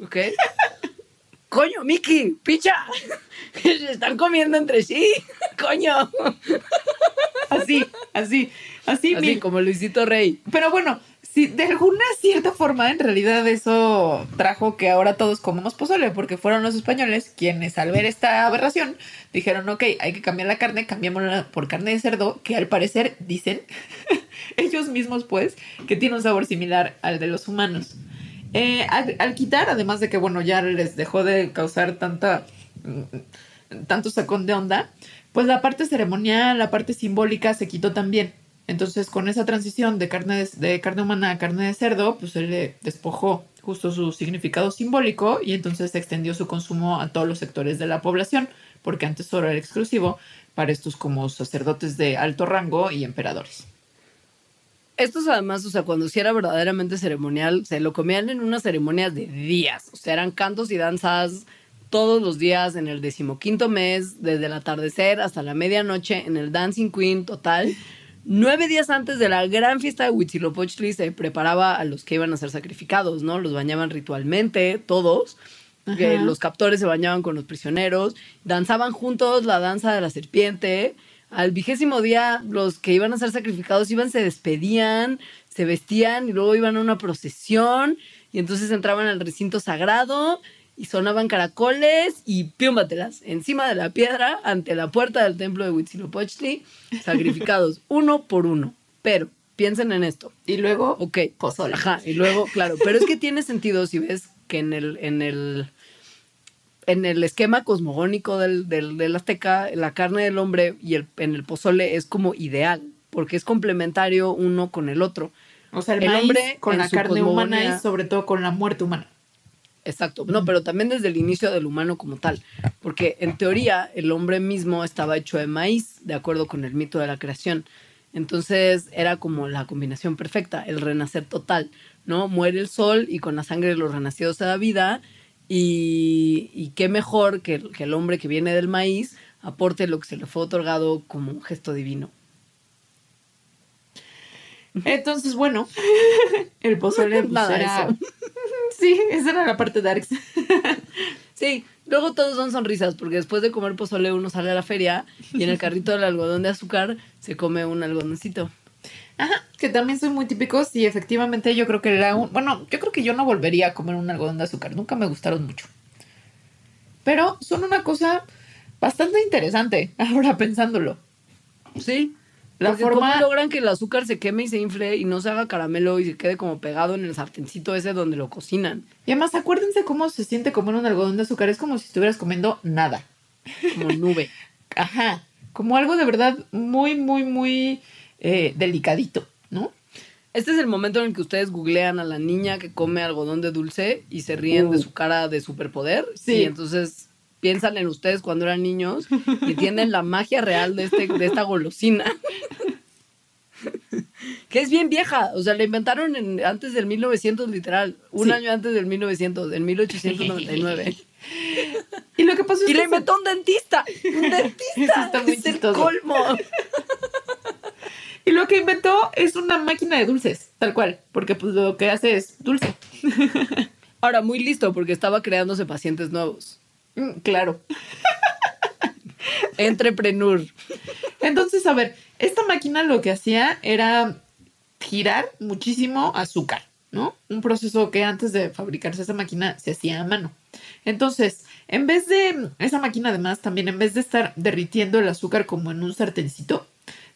[SPEAKER 2] ¿ok? Coño, Miki, picha. Se <laughs> están comiendo entre sí. <laughs> Coño.
[SPEAKER 1] Así, así, así,
[SPEAKER 2] Así
[SPEAKER 1] mi-
[SPEAKER 2] como Luisito Rey.
[SPEAKER 1] Pero bueno, sí, de alguna cierta forma, en realidad eso trajo que ahora todos comamos pozole, porque fueron los españoles quienes al ver esta aberración dijeron, ok, hay que cambiar la carne, cambiémosla por carne de cerdo, que al parecer dicen <laughs> ellos mismos pues, que tiene un sabor similar al de los humanos. Eh, al, al quitar, además de que, bueno, ya les dejó de causar tanta, mm, tanto sacón de onda, pues la parte ceremonial, la parte simbólica se quitó también. Entonces, con esa transición de carne de, carne humana a carne de cerdo, pues se le despojó justo su significado simbólico y entonces se extendió su consumo a todos los sectores de la población, porque antes solo era exclusivo para estos como sacerdotes de alto rango y emperadores.
[SPEAKER 2] Estos además, o sea, cuando sí era verdaderamente ceremonial, se lo comían en unas ceremonias de días. O sea, eran cantos y danzas todos los días en el decimoquinto mes, desde el atardecer hasta la medianoche, en el Dancing Queen total. Nueve días antes de la gran fiesta de Huitzilopochtli se preparaba a los que iban a ser sacrificados, ¿no? Los bañaban ritualmente, todos.
[SPEAKER 1] Ajá.
[SPEAKER 2] los captores se bañaban con los prisioneros, danzaban juntos la danza de la serpiente. Al vigésimo día, los que iban a ser sacrificados iban, se despedían, se vestían y luego iban a una procesión y entonces entraban al recinto sagrado y sonaban caracoles y piúmbatelas encima de la piedra ante la puerta del templo de Huitzilopochtli, sacrificados <laughs> uno por uno. Pero piensen en esto.
[SPEAKER 1] Y luego,
[SPEAKER 2] Ok.
[SPEAKER 1] pozole.
[SPEAKER 2] Ajá, y luego, claro, pero es que tiene sentido si ves que en el, en el, en el esquema cosmogónico del, del, del azteca, la carne del hombre y el, en el pozole es como ideal, porque es complementario uno con el otro.
[SPEAKER 1] O sea, el,
[SPEAKER 2] El
[SPEAKER 1] maíz
[SPEAKER 2] hombre
[SPEAKER 1] con la carne humana y sobre todo con la muerte humana.
[SPEAKER 2] Exacto, no, pero también desde el inicio del humano como tal, porque en teoría el hombre mismo estaba hecho de maíz, de acuerdo con el mito de la creación. Entonces era como la combinación perfecta, el renacer total, ¿no? Muere el sol y con la sangre de los renacidos se da vida y, qué mejor que, que el hombre que viene del maíz aporte lo que se le fue otorgado como un gesto divino.
[SPEAKER 1] Entonces, bueno, el pozole pues,
[SPEAKER 2] Nada,
[SPEAKER 1] era-
[SPEAKER 2] eso. <laughs>
[SPEAKER 1] Sí, esa era la parte darks. <laughs>
[SPEAKER 2] Sí, luego todos son sonrisas, porque después de comer pozole uno sale a la feria y en el carrito del algodón de azúcar se come un algodoncito.
[SPEAKER 1] Ajá, que también son muy típicos y efectivamente yo creo que era un... Bueno, yo creo que yo no volvería a comer un algodón de azúcar, nunca me gustaron mucho. Pero son una cosa bastante interesante, <laughs> ahora pensándolo.
[SPEAKER 2] Sí,
[SPEAKER 1] La
[SPEAKER 2] Porque
[SPEAKER 1] forma...
[SPEAKER 2] ¿Cómo logran que el azúcar se queme y se infle y no se haga caramelo y se quede como pegado en el sartencito ese donde lo cocinan?
[SPEAKER 1] Y además, acuérdense cómo se siente comer un algodón de azúcar. Es como si estuvieras comiendo nada.
[SPEAKER 2] Como nube. <laughs>
[SPEAKER 1] Ajá. Como algo de verdad muy, muy, muy eh, delicadito, ¿no?
[SPEAKER 2] Este es el momento en el que ustedes googlean a la niña que come algodón de dulce y se ríen de
[SPEAKER 1] Uh.
[SPEAKER 2] su cara de superpoder.
[SPEAKER 1] Sí.
[SPEAKER 2] Y entonces piensan en ustedes cuando eran niños y entienden la magia real de, este, de esta golosina. que es bien vieja. O sea, la inventaron en- antes del 1900, literal. Un
[SPEAKER 1] Sí.
[SPEAKER 2] año antes del 1900, en 1899.
[SPEAKER 1] Y lo que pasó es
[SPEAKER 2] y
[SPEAKER 1] que
[SPEAKER 2] la inventó un dentista. Un <laughs> dentista.
[SPEAKER 1] está muy
[SPEAKER 2] es el
[SPEAKER 1] chistoso.
[SPEAKER 2] colmo.
[SPEAKER 1] Y lo que inventó es una máquina de dulces, tal cual, porque pues lo que hace es dulce.
[SPEAKER 2] Ahora, muy listo porque estaba creándose pacientes nuevos.
[SPEAKER 1] Mm, claro. <laughs>
[SPEAKER 2] Entrepreneur.
[SPEAKER 1] Entonces, a ver, esta máquina lo que hacía era girar muchísimo azúcar, ¿no? Un proceso que antes de fabricarse esa máquina se hacía a mano. Entonces, en vez de esa máquina, además, también en vez de estar derritiendo el azúcar como en un sartencito,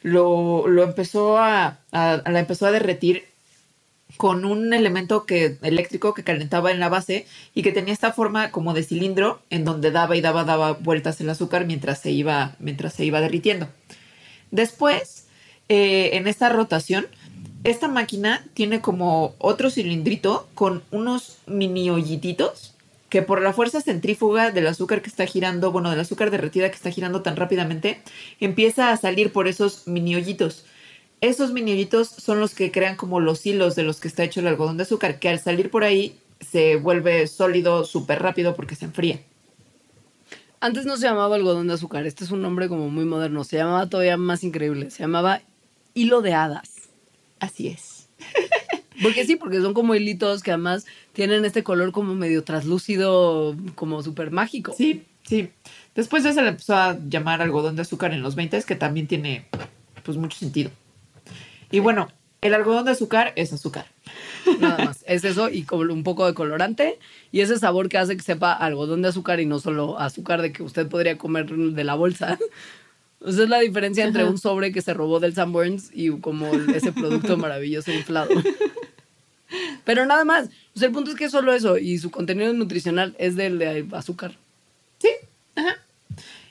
[SPEAKER 1] lo, lo empezó a, a- la empezó a derretir con un elemento que, eléctrico que calentaba en la base y que tenía esta forma como de cilindro en donde daba y daba, daba vueltas el azúcar mientras se iba, mientras se iba derritiendo. Después, eh, en esta rotación, esta máquina tiene como otro cilindrito con unos mini hoyititos que por la fuerza centrífuga del azúcar que está girando, bueno, del azúcar derretida que está girando tan rápidamente, empieza a salir por esos mini hoyitos. Esos mini hoyitos son los que crean como los hilos de los que está hecho el algodón de azúcar, que al salir por ahí se vuelve sólido súper rápido porque se enfría.
[SPEAKER 2] Antes no se llamaba algodón de azúcar, este es un nombre como muy moderno, se llamaba todavía más increíble, se llamaba hilo de hadas.
[SPEAKER 1] Así es. <laughs>
[SPEAKER 2] Porque sí, porque son como hilitos que además tienen este color como medio translúcido, como súper mágico.
[SPEAKER 1] Sí, sí. Después de eso le empezó a llamar algodón de azúcar en los 20, que también tiene pues mucho sentido. Y bueno, el algodón de azúcar es azúcar.
[SPEAKER 2] Nada más. Es eso y con un poco de colorante y ese sabor que hace que sepa algodón de azúcar y no solo azúcar de que usted podría comer de la bolsa. O sea, es la diferencia entre un sobre que se robó del Sanborns y como ese producto maravilloso inflado. Pero nada más. El punto es que es solo eso y su contenido nutricional es del de azúcar.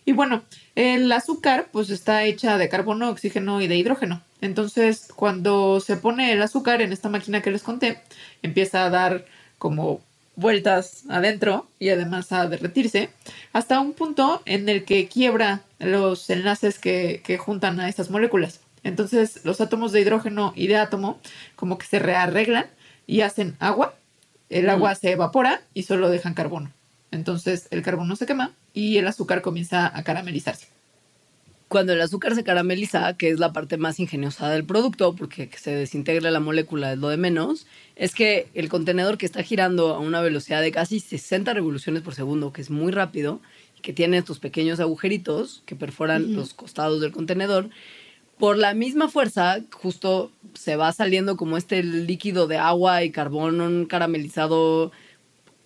[SPEAKER 1] Y bueno, el azúcar pues está hecha de carbono, oxígeno y de hidrógeno. Entonces, cuando se pone el azúcar en esta máquina que les conté, empieza a dar como vueltas adentro y además a derretirse hasta un punto en el que quiebra los enlaces que, que juntan a estas moléculas. Entonces, los átomos de hidrógeno y de átomo como que se rearreglan y hacen agua. El agua se evapora y solo dejan carbono. Entonces el carbono se quema y el azúcar comienza a caramelizarse.
[SPEAKER 2] Cuando el azúcar se carameliza, que es la parte más ingeniosa del producto, porque que se desintegra la molécula es lo de menos, es que el contenedor que está girando a una velocidad de casi 60 revoluciones por segundo, que es muy rápido, y que tiene estos pequeños agujeritos que perforan los costados del contenedor, por la misma fuerza, justo se va saliendo como este líquido de agua y carbón caramelizado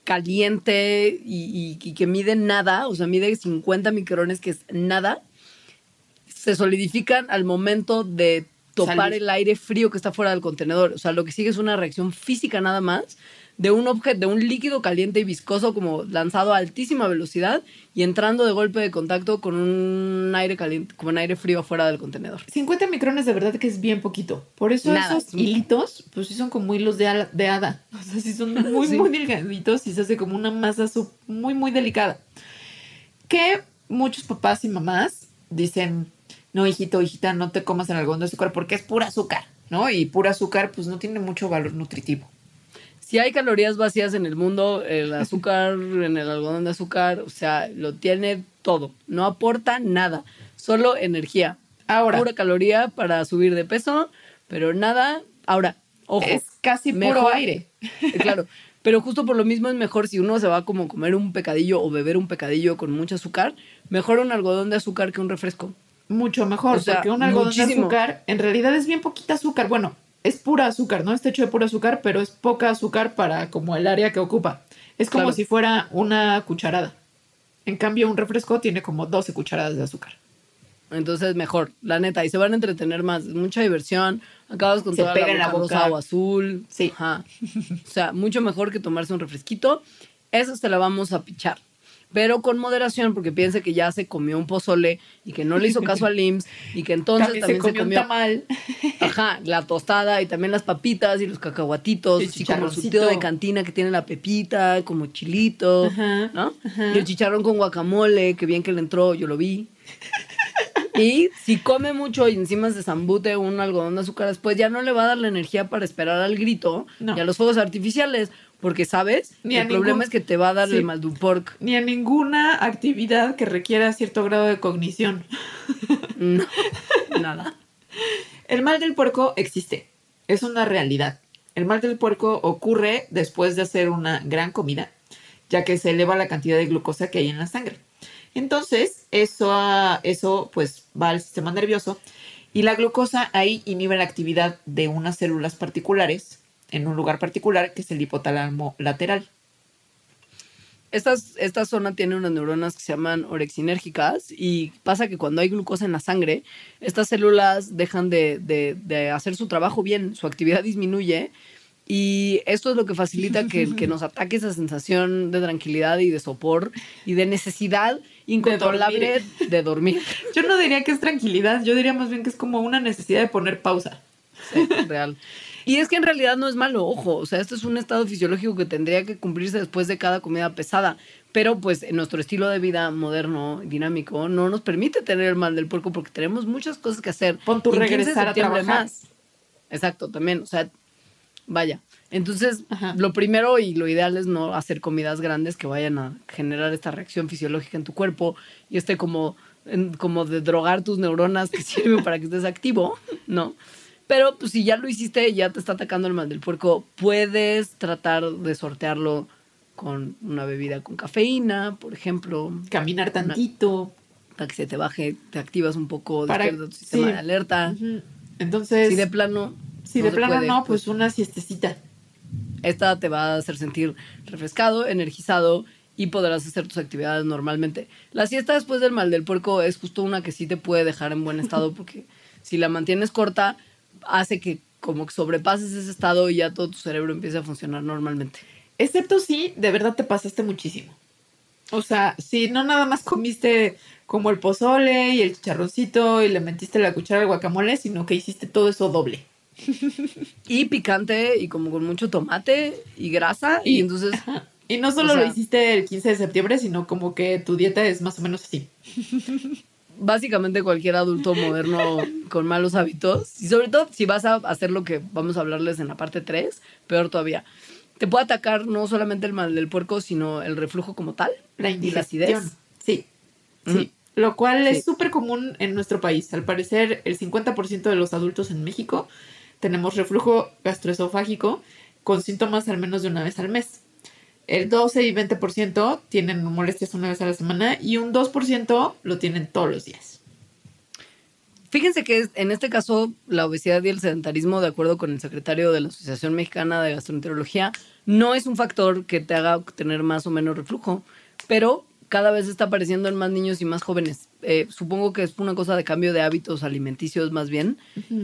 [SPEAKER 2] caliente y, y- y que mide nada, o sea, mide 50 micrones, que es nada, se solidifican al momento de topar
[SPEAKER 1] Salir.
[SPEAKER 2] el aire frío que está fuera del contenedor. O sea, lo que sigue es una reacción física nada más de un objeto, de un líquido caliente y viscoso como lanzado a altísima velocidad y entrando de golpe de contacto con un aire caliente, con un aire frío afuera del contenedor.
[SPEAKER 1] 50 micrones de verdad que es bien poquito. Por eso
[SPEAKER 2] Nada,
[SPEAKER 1] esos
[SPEAKER 2] es
[SPEAKER 1] hilitos, pues sí son como hilos de, ala- de hada. <laughs> O sea, sí son muy,
[SPEAKER 2] Sí.
[SPEAKER 1] muy delgaditos y se hace como una masa muy, muy delicada. Que muchos papás y mamás dicen, no, hijito, hijita, no te comas el algodón de azúcar porque es pura azúcar, ¿no? Y pura azúcar pues no tiene mucho valor nutritivo.
[SPEAKER 2] Si hay calorías vacías en el mundo, el azúcar <laughs> en el algodón de azúcar, o sea, lo tiene todo. No aporta nada, solo energía.
[SPEAKER 1] Ahora,
[SPEAKER 2] Pura caloría para subir de peso, pero nada. Ahora, ojo.
[SPEAKER 1] es casi puro
[SPEAKER 2] mejor-
[SPEAKER 1] aire. <laughs>
[SPEAKER 2] Claro, pero justo por lo mismo es mejor si uno se va a como comer un pecadillo o beber un pecadillo con mucho azúcar, mejor un algodón de azúcar que un refresco.
[SPEAKER 1] Mucho mejor,
[SPEAKER 2] O sea,
[SPEAKER 1] porque un algodón de azúcar en realidad es bien poquita azúcar. Bueno, es pura azúcar, ¿no? Está hecho de pura azúcar, pero es poca azúcar para como el área que ocupa. Es como
[SPEAKER 2] Claro.
[SPEAKER 1] si fuera una cucharada. En cambio, un refresco tiene como 12 cucharadas de azúcar.
[SPEAKER 2] Entonces, mejor, la neta. Y se van a entretener más. Mucha diversión. Acabas con
[SPEAKER 1] Se
[SPEAKER 2] toda
[SPEAKER 1] pega
[SPEAKER 2] la boca
[SPEAKER 1] boca.
[SPEAKER 2] rosa o azul.
[SPEAKER 1] Sí.
[SPEAKER 2] Ajá. O sea, mucho mejor que tomarse un refresquito. Eso se la vamos a pichar. Pero con moderación, porque piense que ya se comió un pozole y que no le hizo caso al IMSS y que entonces
[SPEAKER 1] también,
[SPEAKER 2] también,
[SPEAKER 1] se comió, un tamal.
[SPEAKER 2] Ajá, la tostada y también las papitas y los cacahuatitos, así como
[SPEAKER 1] chicharroncito.
[SPEAKER 2] surtido de cantina que tiene la pepita, como chilito,
[SPEAKER 1] Ajá,
[SPEAKER 2] ¿no?
[SPEAKER 1] ajá.
[SPEAKER 2] Y el chicharrón con guacamole, que bien que le entró, yo lo vi. Y si come mucho y encima se zambute un algodón de azúcar después, ya no le va a dar la energía para esperar al grito
[SPEAKER 1] No.
[SPEAKER 2] y a los fuegos artificiales, porque, ¿sabes?
[SPEAKER 1] Ni
[SPEAKER 2] el problema
[SPEAKER 1] ningún-
[SPEAKER 2] es que te va a dar
[SPEAKER 1] Sí.
[SPEAKER 2] el malduporc.
[SPEAKER 1] Ni a ninguna actividad que requiera cierto grado de cognición.
[SPEAKER 2] No, <laughs> nada.
[SPEAKER 1] El mal del puerco existe. Es una realidad. El mal del puerco ocurre después de hacer una gran comida, ya que se eleva la cantidad de glucosa que hay en la sangre. Entonces, eso, ah, eso pues va al sistema nervioso y la glucosa ahí inhibe la actividad de unas células particulares en un lugar particular que es el hipotálamo lateral.
[SPEAKER 2] Estas, esta zona tiene unas neuronas que se llaman orexinérgicas y pasa que cuando hay glucosa en la sangre, estas células dejan de, de- de hacer su trabajo bien, su actividad disminuye y esto es lo que facilita que, que nos ataque esa sensación de tranquilidad y de sopor y de necesidad incontrolable de dormir. <laughs>
[SPEAKER 1] Yo no diría que es tranquilidad, yo diría más bien que es como una necesidad de poner pausa.
[SPEAKER 2] Sí, real. Y es que en realidad no es malo, ojo, o sea, esto es un estado fisiológico que tendría que cumplirse después de cada comida pesada, pero pues en nuestro estilo de vida moderno, dinámico, no nos permite tener el mal del puerco porque tenemos muchas cosas que hacer.
[SPEAKER 1] Pon tu
[SPEAKER 2] Y 15 de
[SPEAKER 1] regresar a trabajar.
[SPEAKER 2] Exacto, también, o sea, vaya. Entonces,
[SPEAKER 1] Ajá.
[SPEAKER 2] lo primero y lo ideal es no hacer comidas grandes que vayan a generar esta reacción fisiológica en tu cuerpo y este como, en- como de drogar tus neuronas que sirven para que estés activo, ¿no? Pero pues si ya lo hiciste y ya te está atacando el mal del puerco, puedes tratar de sortearlo con una bebida con cafeína, por ejemplo,
[SPEAKER 1] Caminar tantito.
[SPEAKER 2] para que se te baje, te activas un poco,
[SPEAKER 1] Para-
[SPEAKER 2] despierta tu sistema
[SPEAKER 1] sí.
[SPEAKER 2] de alerta.
[SPEAKER 1] Ujú. Entonces,
[SPEAKER 2] Si de plano...
[SPEAKER 1] si
[SPEAKER 2] no
[SPEAKER 1] de plano
[SPEAKER 2] puede,
[SPEAKER 1] no, pues una siestecita.
[SPEAKER 2] esta te va a hacer sentir refrescado, energizado y podrás hacer tus actividades normalmente. La siesta después del mal del puerco es justo una que sí te puede dejar en buen estado <laughs> porque si la mantienes corta hace que como que sobrepases ese estado y ya todo tu cerebro empiece a funcionar normalmente.
[SPEAKER 1] Excepto si de verdad te pasaste muchísimo. O sea, si no nada más comiste como el pozole y el chicharroncito y le metiste la cuchara al guacamole, sino que hiciste todo eso doble. <laughs>
[SPEAKER 2] Y picante y como con mucho tomate y grasa y,
[SPEAKER 1] Y-
[SPEAKER 2] entonces
[SPEAKER 1] Y no solo
[SPEAKER 2] O sea-
[SPEAKER 1] lo hiciste el 15 de septiembre, sino como que tu dieta es más o menos así. <laughs>
[SPEAKER 2] básicamente cualquier adulto moderno con malos hábitos, y sobre todo si vas a hacer lo que vamos a hablarles en la parte 3, peor todavía. Te puede atacar no solamente el mal del puerco, sino el reflujo como tal
[SPEAKER 1] La
[SPEAKER 2] y la acidez.
[SPEAKER 1] Sí, sí. Lo cual
[SPEAKER 2] Sí.
[SPEAKER 1] es súper común en nuestro país. Al parecer, el 50% de los adultos en México tenemos reflujo gastroesofágico con síntomas al menos de una vez al mes. El 12 y 20% tienen molestias una vez a la semana y un 2% lo tienen todos los días.
[SPEAKER 2] Fíjense que en este caso la obesidad y el sedentarismo, de acuerdo con el secretario de la Asociación Mexicana de Gastroenterología, no es un factor que te haga tener más o menos reflujo, pero cada vez está apareciendo en más niños y más jóvenes. Eh, supongo que es una cosa de cambio de hábitos alimenticios más bien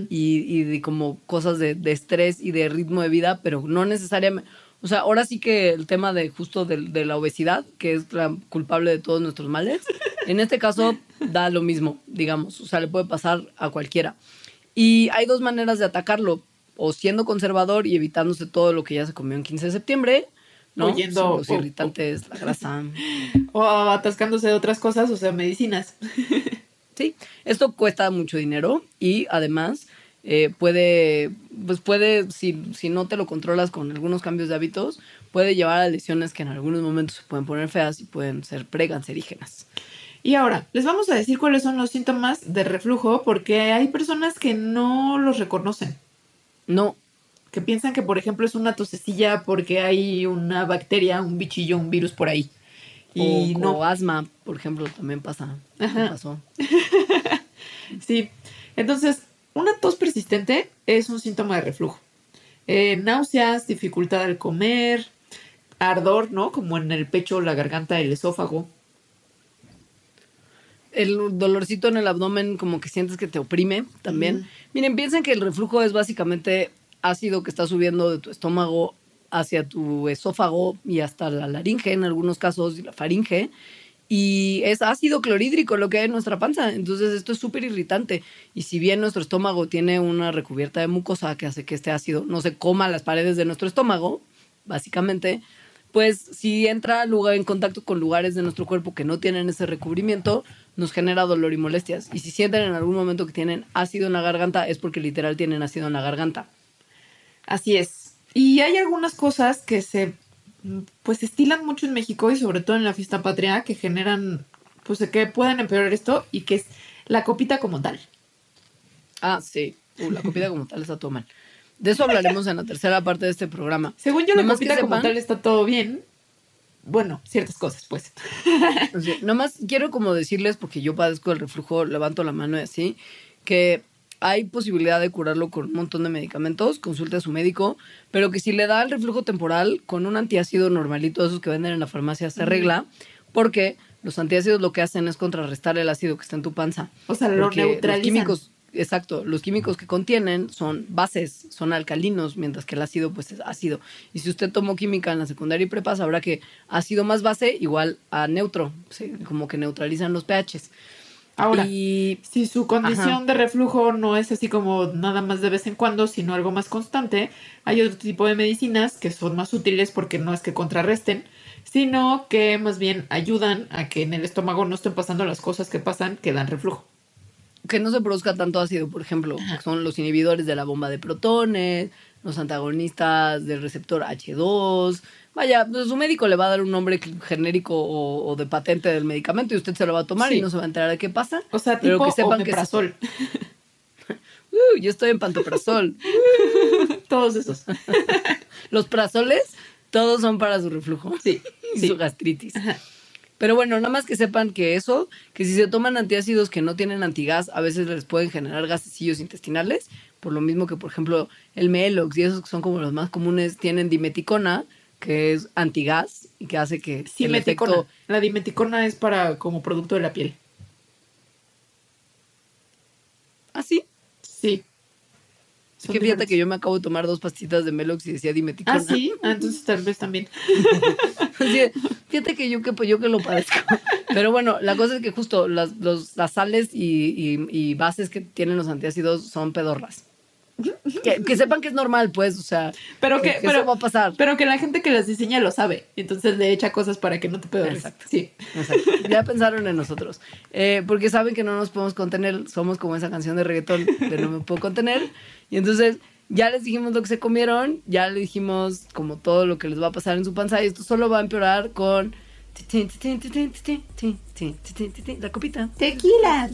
[SPEAKER 2] y, y de como cosas de, de estrés y de ritmo de vida, pero no necesariamente... O sea, ahora sí que el tema de justo de, de la obesidad, que es la culpable de todos nuestros males, en este caso da lo mismo, digamos. O sea, le puede pasar a cualquiera. Y hay dos maneras de atacarlo. O siendo conservador y evitándose todo lo que ya se comió en 15 de septiembre, ¿no?
[SPEAKER 1] Oyendo-
[SPEAKER 2] Los
[SPEAKER 1] o-
[SPEAKER 2] irritantes, la grasa. <laughs>
[SPEAKER 1] O atascándose de otras cosas, o sea, medicinas. <laughs>
[SPEAKER 2] Sí, esto cuesta mucho dinero y además eh, puede, pues puede, si, si no te lo controlas con algunos cambios de hábitos, puede llevar a lesiones que en algunos momentos se pueden poner feas y pueden ser precancerígenas.
[SPEAKER 1] Y ahora, les vamos a decir cuáles son los síntomas de reflujo porque hay personas que no los reconocen.
[SPEAKER 2] No,
[SPEAKER 1] que piensan que, por ejemplo, es una tosecilla porque hay una bacteria, un bichillo, un virus por ahí. Y
[SPEAKER 2] o,
[SPEAKER 1] no,
[SPEAKER 2] o asma, por ejemplo, también pasa.
[SPEAKER 1] Ajá.
[SPEAKER 2] Me pasó. <laughs>
[SPEAKER 1] sí. Entonces, una tos persistente es un síntoma de reflujo. Eh, náuseas, dificultad al comer, ardor, ¿no? Como en el pecho, la garganta, el esófago.
[SPEAKER 2] el dolorcito en el abdomen como que sientes que te oprime también. Miren, piensen que el reflujo es básicamente ácido que está subiendo de tu estómago hacia tu esófago y hasta la laringe en algunos casos y la faringe. Y es ácido clorhídrico lo que hay en nuestra panza. Entonces esto es súper irritante. Y si bien nuestro estómago tiene una recubierta de mucosa que hace que este ácido no se coma las paredes de nuestro estómago, básicamente, pues si entra lugar en contacto con lugares de nuestro cuerpo que no tienen ese recubrimiento, nos genera dolor y molestias. Y si sienten en algún momento que tienen ácido en la garganta, es porque literal tienen ácido en la garganta.
[SPEAKER 1] Así es. Y hay algunas cosas que se pues estilan mucho en México y sobre todo en la fiesta patria que generan pues que puedan empeorar esto y que es la copita como tal.
[SPEAKER 2] Ah, sí. Uh, la copita como tal está todo mal. De eso hablaremos en la tercera parte de este programa.
[SPEAKER 1] Según yo, la
[SPEAKER 2] Nomás
[SPEAKER 1] copita como
[SPEAKER 2] sepan-
[SPEAKER 1] tal está todo bien. Bueno, ciertas cosas, pues.
[SPEAKER 2] O sea, nomás quiero como decirles, porque yo padezco el reflujo, levanto la mano y así, que hay posibilidad de curarlo con un montón de medicamentos, consulte a su médico, pero que si le da el reflujo temporal con un antiácido normalito, esos que venden en la farmacia, se arregla, porque los antiácidos lo que hacen es contrarrestar el ácido que está en tu panza.
[SPEAKER 1] O sea, lo
[SPEAKER 2] Porque los
[SPEAKER 1] neutralizan.
[SPEAKER 2] químicos, exacto, los químicos que contienen son bases, son alcalinos, mientras que el ácido pues es ácido. Y si usted tomó química en la secundaria y prepa, sabrá que ácido más base igual a neutro, sí, como que neutralizan los pHs.
[SPEAKER 1] Ahora,
[SPEAKER 2] y
[SPEAKER 1] si su condición
[SPEAKER 2] Ajá.
[SPEAKER 1] de reflujo no es así como nada más de vez en cuando, sino algo más constante, hay otro tipo de medicinas que son más útiles porque no es que contrarresten, sino que más bien ayudan a que en el estómago no estén pasando las cosas que pasan que dan reflujo.
[SPEAKER 2] que no se produzca tanto ácido, por ejemplo, que son los inhibidores de la bomba de protones, los antagonistas del receptor H2. Vaya, pues su médico le va a dar un nombre genérico o, o de patente del medicamento y usted se lo va a tomar
[SPEAKER 1] Sí.
[SPEAKER 2] y no se va a enterar de qué pasa.
[SPEAKER 1] O sea,
[SPEAKER 2] pero
[SPEAKER 1] tipo
[SPEAKER 2] que sepan que
[SPEAKER 1] omeprazol. <laughs>
[SPEAKER 2] Uh, yo estoy en pantoprazol. <laughs>
[SPEAKER 1] Todos esos. <laughs>
[SPEAKER 2] Los prazoles, todos son para su reflujo
[SPEAKER 1] Sí,
[SPEAKER 2] y
[SPEAKER 1] sí.
[SPEAKER 2] su gastritis. Pero bueno, nada más que sepan que eso, que si se toman antiácidos que no tienen antigas, a veces les pueden generar gasecillos intestinales, por lo mismo que, por ejemplo, el Melox y esos que son como los más comunes tienen dimeticona, que es antigas y que hace que el efecto...
[SPEAKER 1] La dimeticona es para como producto de la piel.
[SPEAKER 2] Ah, sí.
[SPEAKER 1] Sí.
[SPEAKER 2] Es
[SPEAKER 1] Son
[SPEAKER 2] que fíjate que yo me acabo de tomar dos pastitas de Melox y decía dimeticona.
[SPEAKER 1] Ah, sí. Ah, entonces tal vez también. <laughs>
[SPEAKER 2] Fíjate que yo que, pues, yo que lo padezco. Pero bueno, la cosa es que justo las, los- las sales y, y- y bases que tienen los antiácidos son pedorras. Que, que sepan que es normal, pues, o sea,
[SPEAKER 1] Pero que, pero,
[SPEAKER 2] eso va a pasar.
[SPEAKER 1] pero que la gente que las diseña lo sabe. Entonces le echa cosas para que no te pedores.
[SPEAKER 2] Exacto.
[SPEAKER 1] Sí.
[SPEAKER 2] Exacto. Ya pensaron en nosotros. Eh, porque saben que no nos podemos contener. Somos como esa canción de reggaetón de No me puedo contener. Y entonces ya les dijimos lo que se comieron. Ya les dijimos como todo lo que les va a pasar en su panza. Y esto solo va a empeorar con la copita.
[SPEAKER 1] Tequila.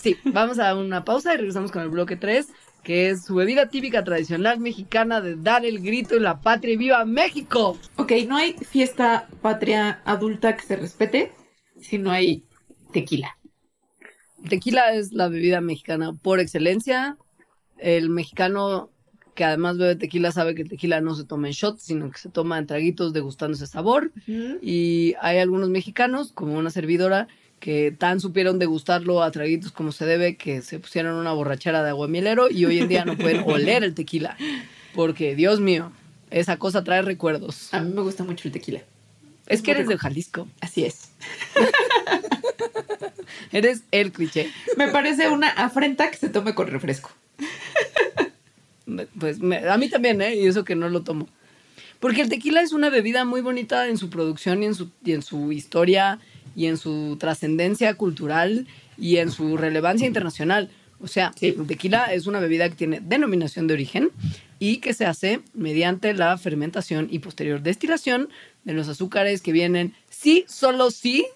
[SPEAKER 2] Sí, vamos a una pausa y regresamos con el bloque 3, que es su bebida típica tradicional mexicana de dar el grito en la patria y viva México.
[SPEAKER 1] Ok, no hay fiesta patria adulta que se respete si no hay tequila.
[SPEAKER 2] Tequila es la bebida mexicana por excelencia. El mexicano que además bebe tequila sabe que el tequila no se toma en shots, sino que se toma en traguitos degustando ese sabor. Y hay algunos mexicanos, como una servidora, que tan supieron degustarlo a traguitos como se debe, que se pusieron una borrachera de aguamielero y hoy en día no pueden <laughs> oler el tequila. Porque, Dios mío, esa cosa trae recuerdos.
[SPEAKER 1] A mí me gusta mucho el tequila.
[SPEAKER 2] Es que eres de. Jalisco.
[SPEAKER 1] Así es. <laughs>
[SPEAKER 2] Eres el cliché.
[SPEAKER 1] Me parece una afrenta que se tome con refresco. <laughs>
[SPEAKER 2] Pues me- a mí también, ¿eh? Y eso que no lo tomo. Porque el tequila es una bebida muy bonita en su producción y en su, y en su historia y en su trascendencia cultural y en su relevancia internacional. O sea,
[SPEAKER 1] Sí.
[SPEAKER 2] el tequila es una bebida que tiene denominación de origen y que se hace mediante la fermentación y posterior destilación de los azúcares que vienen, sí, solo sí,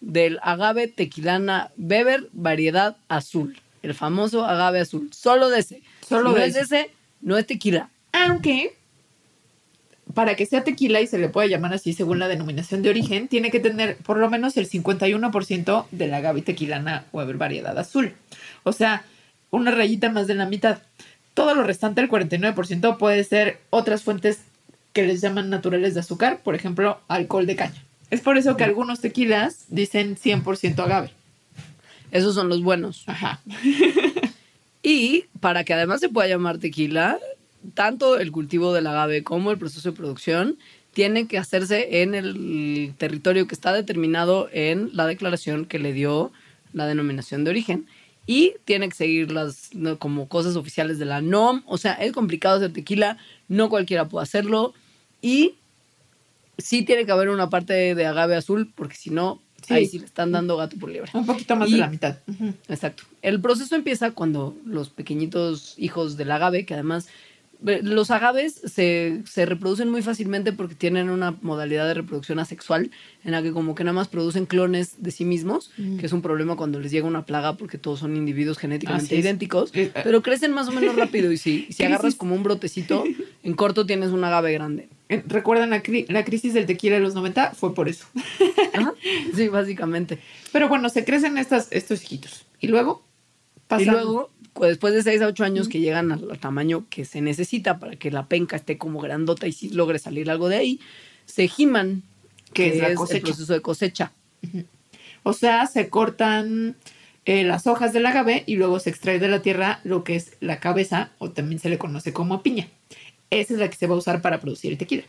[SPEAKER 2] del agave tequilana Beber variedad azul. El famoso agave azul. Solo de ese.
[SPEAKER 1] Solo
[SPEAKER 2] Si no
[SPEAKER 1] de
[SPEAKER 2] es de ese, no es tequila.
[SPEAKER 1] Aunque, para que sea tequila y se le pueda llamar así según la denominación de origen, tiene que tener por lo menos el 51% de la agave tequilana o haber variedad azul. O sea, una rayita más de la mitad. Todo lo restante, el 49%, puede ser otras fuentes que les llaman naturales de azúcar, por ejemplo, alcohol de caña. Es por eso que algunos tequilas dicen 100% agave.
[SPEAKER 2] Esos son los buenos.
[SPEAKER 1] Ajá. <laughs>
[SPEAKER 2] Y para que además se pueda llamar tequila, tanto el cultivo del agave como el proceso de producción tiene que hacerse en el territorio que está determinado en la declaración que le dio la denominación de origen y tiene que seguir las como cosas oficiales de la NOM. O sea, es complicado hacer tequila, no cualquiera puede hacerlo y sí tiene que haber una parte de agave azul porque si no,
[SPEAKER 1] Sí.
[SPEAKER 2] ahí sí le están dando gato por liebre.
[SPEAKER 1] Un poquito más
[SPEAKER 2] Y-
[SPEAKER 1] de la mitad.
[SPEAKER 2] Exacto. El proceso empieza cuando los pequeñitos hijos del agave, que además los agaves se, se reproducen muy fácilmente porque tienen una modalidad de reproducción asexual en la que como que nada más producen clones de sí mismos, que es un problema cuando les llega una plaga porque todos son individuos genéticamente idénticos,
[SPEAKER 1] Eh, eh.
[SPEAKER 2] pero crecen más o menos rápido y si, y <laughs> si agarras como un brotecito, en corto tienes un agave grande.
[SPEAKER 1] Eh, ¿Recuerdan la, cri- la crisis del tequila de los 90? Fue por eso. <laughs>
[SPEAKER 2] Ajá. Sí, básicamente.
[SPEAKER 1] Pero bueno, se crecen estas, estos hijitos. Y luego pasan...
[SPEAKER 2] Y luego, después de 6 a 8 años que llegan al, tamaño que se necesita para que la penca esté como grandota y sí logre salir algo de ahí, se giman,
[SPEAKER 1] Que es la
[SPEAKER 2] es, el proceso de cosecha.
[SPEAKER 1] O sea, se cortan eh, las hojas del agave y luego se extrae de la tierra lo que es la cabeza, o también se le conoce como piña. Esa es la que se va a usar para producir el tequila.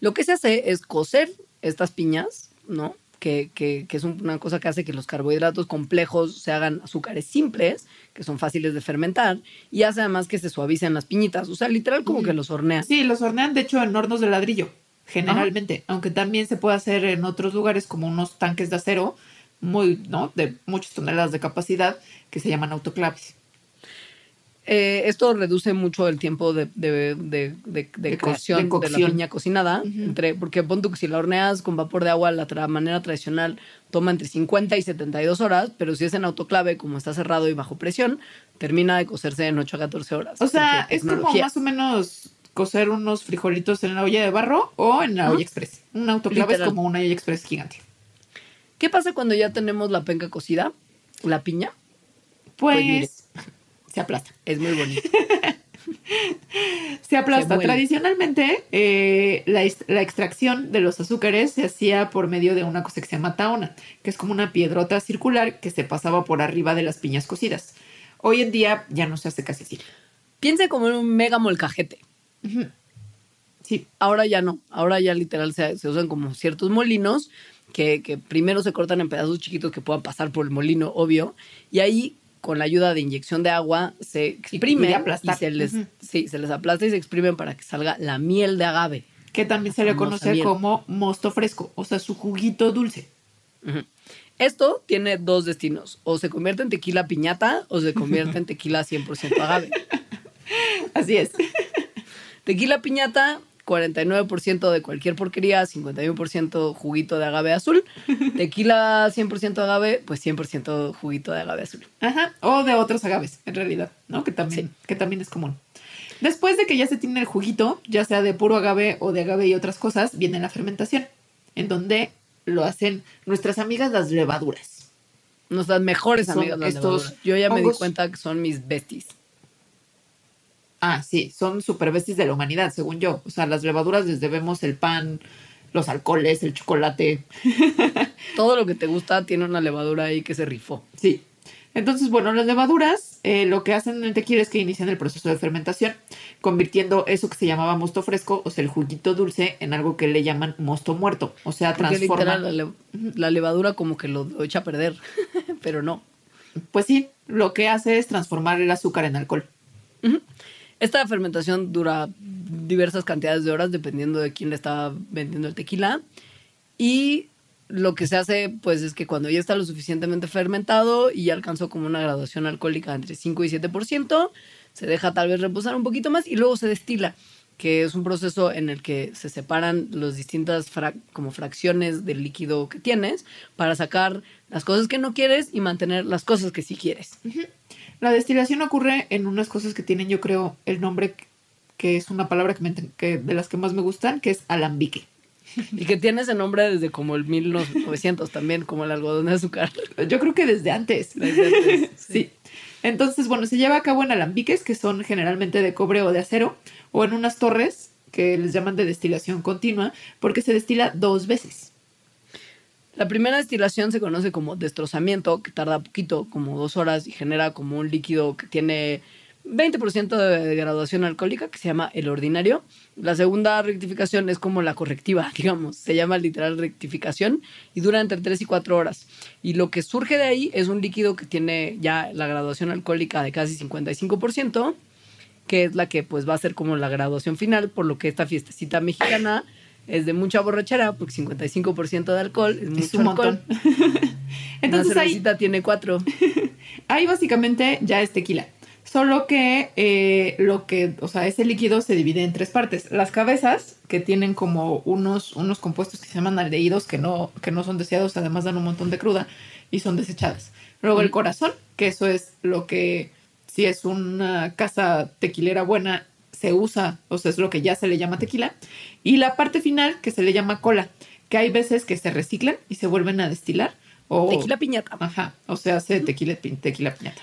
[SPEAKER 2] Lo que se hace es cocer estas piñas, ¿no? Que, que- que es un- una cosa que hace que los carbohidratos complejos se hagan azúcares simples, que son fáciles de fermentar, y hace además que se suavicen las piñitas. O sea, literal como que los hornean.
[SPEAKER 1] Sí, los hornean de hecho en hornos de ladrillo, generalmente, aunque también se puede hacer en otros lugares como unos tanques de acero muy, ¿no? De muchas toneladas de capacidad que se llaman autoclaves.
[SPEAKER 2] Eh, esto reduce mucho el tiempo de, de, de, de- de
[SPEAKER 1] De co-
[SPEAKER 2] cocción
[SPEAKER 1] de cocción.
[SPEAKER 2] la piña cocinada. entre, porque pon tú que si la horneas con vapor de agua, la tra- manera tradicional toma entre 50 y 72 horas, pero si es en autoclave, como está cerrado y bajo presión, termina de cocerse en 8 a 14 horas.
[SPEAKER 1] O sea, es como más o menos cocer unos frijolitos en la olla de barro o en la
[SPEAKER 2] Ajá.
[SPEAKER 1] olla express. Un autoclave
[SPEAKER 2] Literal.
[SPEAKER 1] es como una olla express gigante.
[SPEAKER 2] ¿Qué pasa cuando ya tenemos la penca cocida? La piña
[SPEAKER 1] Pues. Se aplasta.
[SPEAKER 2] es muy bonita.
[SPEAKER 1] Se aplasta.
[SPEAKER 2] Se.
[SPEAKER 1] Tradicionalmente, eh, la, la extracción de los azúcares se hacía por medio de una cosa que se llama taona, que es como una piedrota circular que se pasaba por arriba de las piñas cocidas. Hoy en día ya no se hace casi así.
[SPEAKER 2] Piensa como en un mega molcajete.
[SPEAKER 1] Sí,
[SPEAKER 2] Ahora ya no, ahora ya literal se, se usan como ciertos molinos que, que primero se cortan en pedazos chiquitos que puedan pasar por el molino, obvio, y ahí con la ayuda de inyección de agua se
[SPEAKER 1] y
[SPEAKER 2] exprimen y, se les, sí, se les aplasta y se exprimen para que salga la miel de agave.
[SPEAKER 1] que también se le conoce
[SPEAKER 2] miel.
[SPEAKER 1] como mosto fresco, o sea, su juguito dulce.
[SPEAKER 2] Esto tiene dos destinos, o se convierte en tequila piñata o se convierte en tequila 100% agave. <laughs>
[SPEAKER 1] Así es.
[SPEAKER 2] Tequila piñata, 49% de cualquier porquería, 51% juguito de agave azul. <laughs> Tequila 100% agave, pues 100% juguito de agave azul.
[SPEAKER 1] Ajá. O de otros agaves, en realidad, ¿no? Que también,
[SPEAKER 2] Sí.
[SPEAKER 1] que también es común. Después de que ya se tiene el juguito, ya sea de puro agave o de agave y otras cosas, viene la fermentación, en donde lo hacen nuestras amigas las levaduras.
[SPEAKER 2] Nuestras mejores amigas las
[SPEAKER 1] estos
[SPEAKER 2] levaduras. Yo ya me di cuenta que son mis besties.
[SPEAKER 1] Ah, sí, son super besties de la humanidad, según yo. O sea, las levaduras les debemos el pan, los alcoholes, el chocolate. <laughs>
[SPEAKER 2] Todo lo que te gusta tiene una levadura ahí que se rifó.
[SPEAKER 1] Sí. Entonces, bueno, las levaduras eh, lo que hacen en el tequila es que inician el proceso de fermentación, convirtiendo eso que se llamaba mosto fresco, o sea, el juguito dulce, en algo que le llaman mosto muerto. O sea,
[SPEAKER 2] Porque
[SPEAKER 1] transforman.
[SPEAKER 2] la, le- la levadura como que lo, lo echa a perder. <laughs> Pero no.
[SPEAKER 1] Pues sí, lo que hace es transformar el azúcar en alcohol.
[SPEAKER 2] Esta fermentación dura diversas cantidades de horas dependiendo de quién le está vendiendo el tequila. Y lo que se hace, pues, es que cuando ya está lo suficientemente fermentado y ya alcanzó como una graduación alcohólica entre 5 y 7%, se deja tal vez reposar un poquito más y luego se destila, que es un proceso en el que se separan las distintas como fracciones del líquido que tienes para sacar las cosas que no quieres y mantener las cosas que sí quieres.
[SPEAKER 1] La destilación ocurre en unas cosas que tienen, yo creo, el nombre que es una palabra que, me- que de las que más me gustan, que es alambique.
[SPEAKER 2] Y que tiene ese nombre desde como el 1900 también, como el algodón de azúcar.
[SPEAKER 1] Yo creo que desde antes.
[SPEAKER 2] Desde antes, <laughs>
[SPEAKER 1] sí. Entonces, bueno, se lleva a cabo en alambiques, que son generalmente de cobre o de acero, o en unas torres que les llaman de destilación continua, porque se destila dos veces.
[SPEAKER 2] La primera destilación se conoce como destrozamiento, que tarda poquito, como dos horas, y genera como un líquido que tiene 20% de graduación alcohólica, que se llama el ordinario. La segunda rectificación es como la correctiva, <laughs> digamos, se llama literal rectificación y dura entre 3 y 4 horas. Y lo que surge de ahí es un líquido que tiene ya la graduación alcohólica de casi 55%, que es la que pues va a ser como la graduación final, por lo que esta fiestecita mexicana es de mucha borrachera, porque 55% de alcohol es mucho
[SPEAKER 1] un
[SPEAKER 2] alcohol. <laughs>
[SPEAKER 1] montón. Entonces
[SPEAKER 2] Una
[SPEAKER 1] ahí,
[SPEAKER 2] cervecita tiene 4. <laughs>
[SPEAKER 1] ahí básicamente ya es tequila. Solo que eh, lo que, o sea, ese líquido se divide en tres partes. Las cabezas, que tienen como unos, unos compuestos que se llaman aldehídos, que no, que no son deseados, además dan un montón de cruda y son desechadas. Luego el corazón, que eso es lo que, si es una casa tequilera buena, se usa, o sea, es lo que ya se le llama tequila. Y la parte final, que se le llama cola, que hay veces que se reciclan y se vuelven a destilar. O,
[SPEAKER 2] Tequila piñata.
[SPEAKER 1] Ajá, o sea, hace tequila, tequila piñata.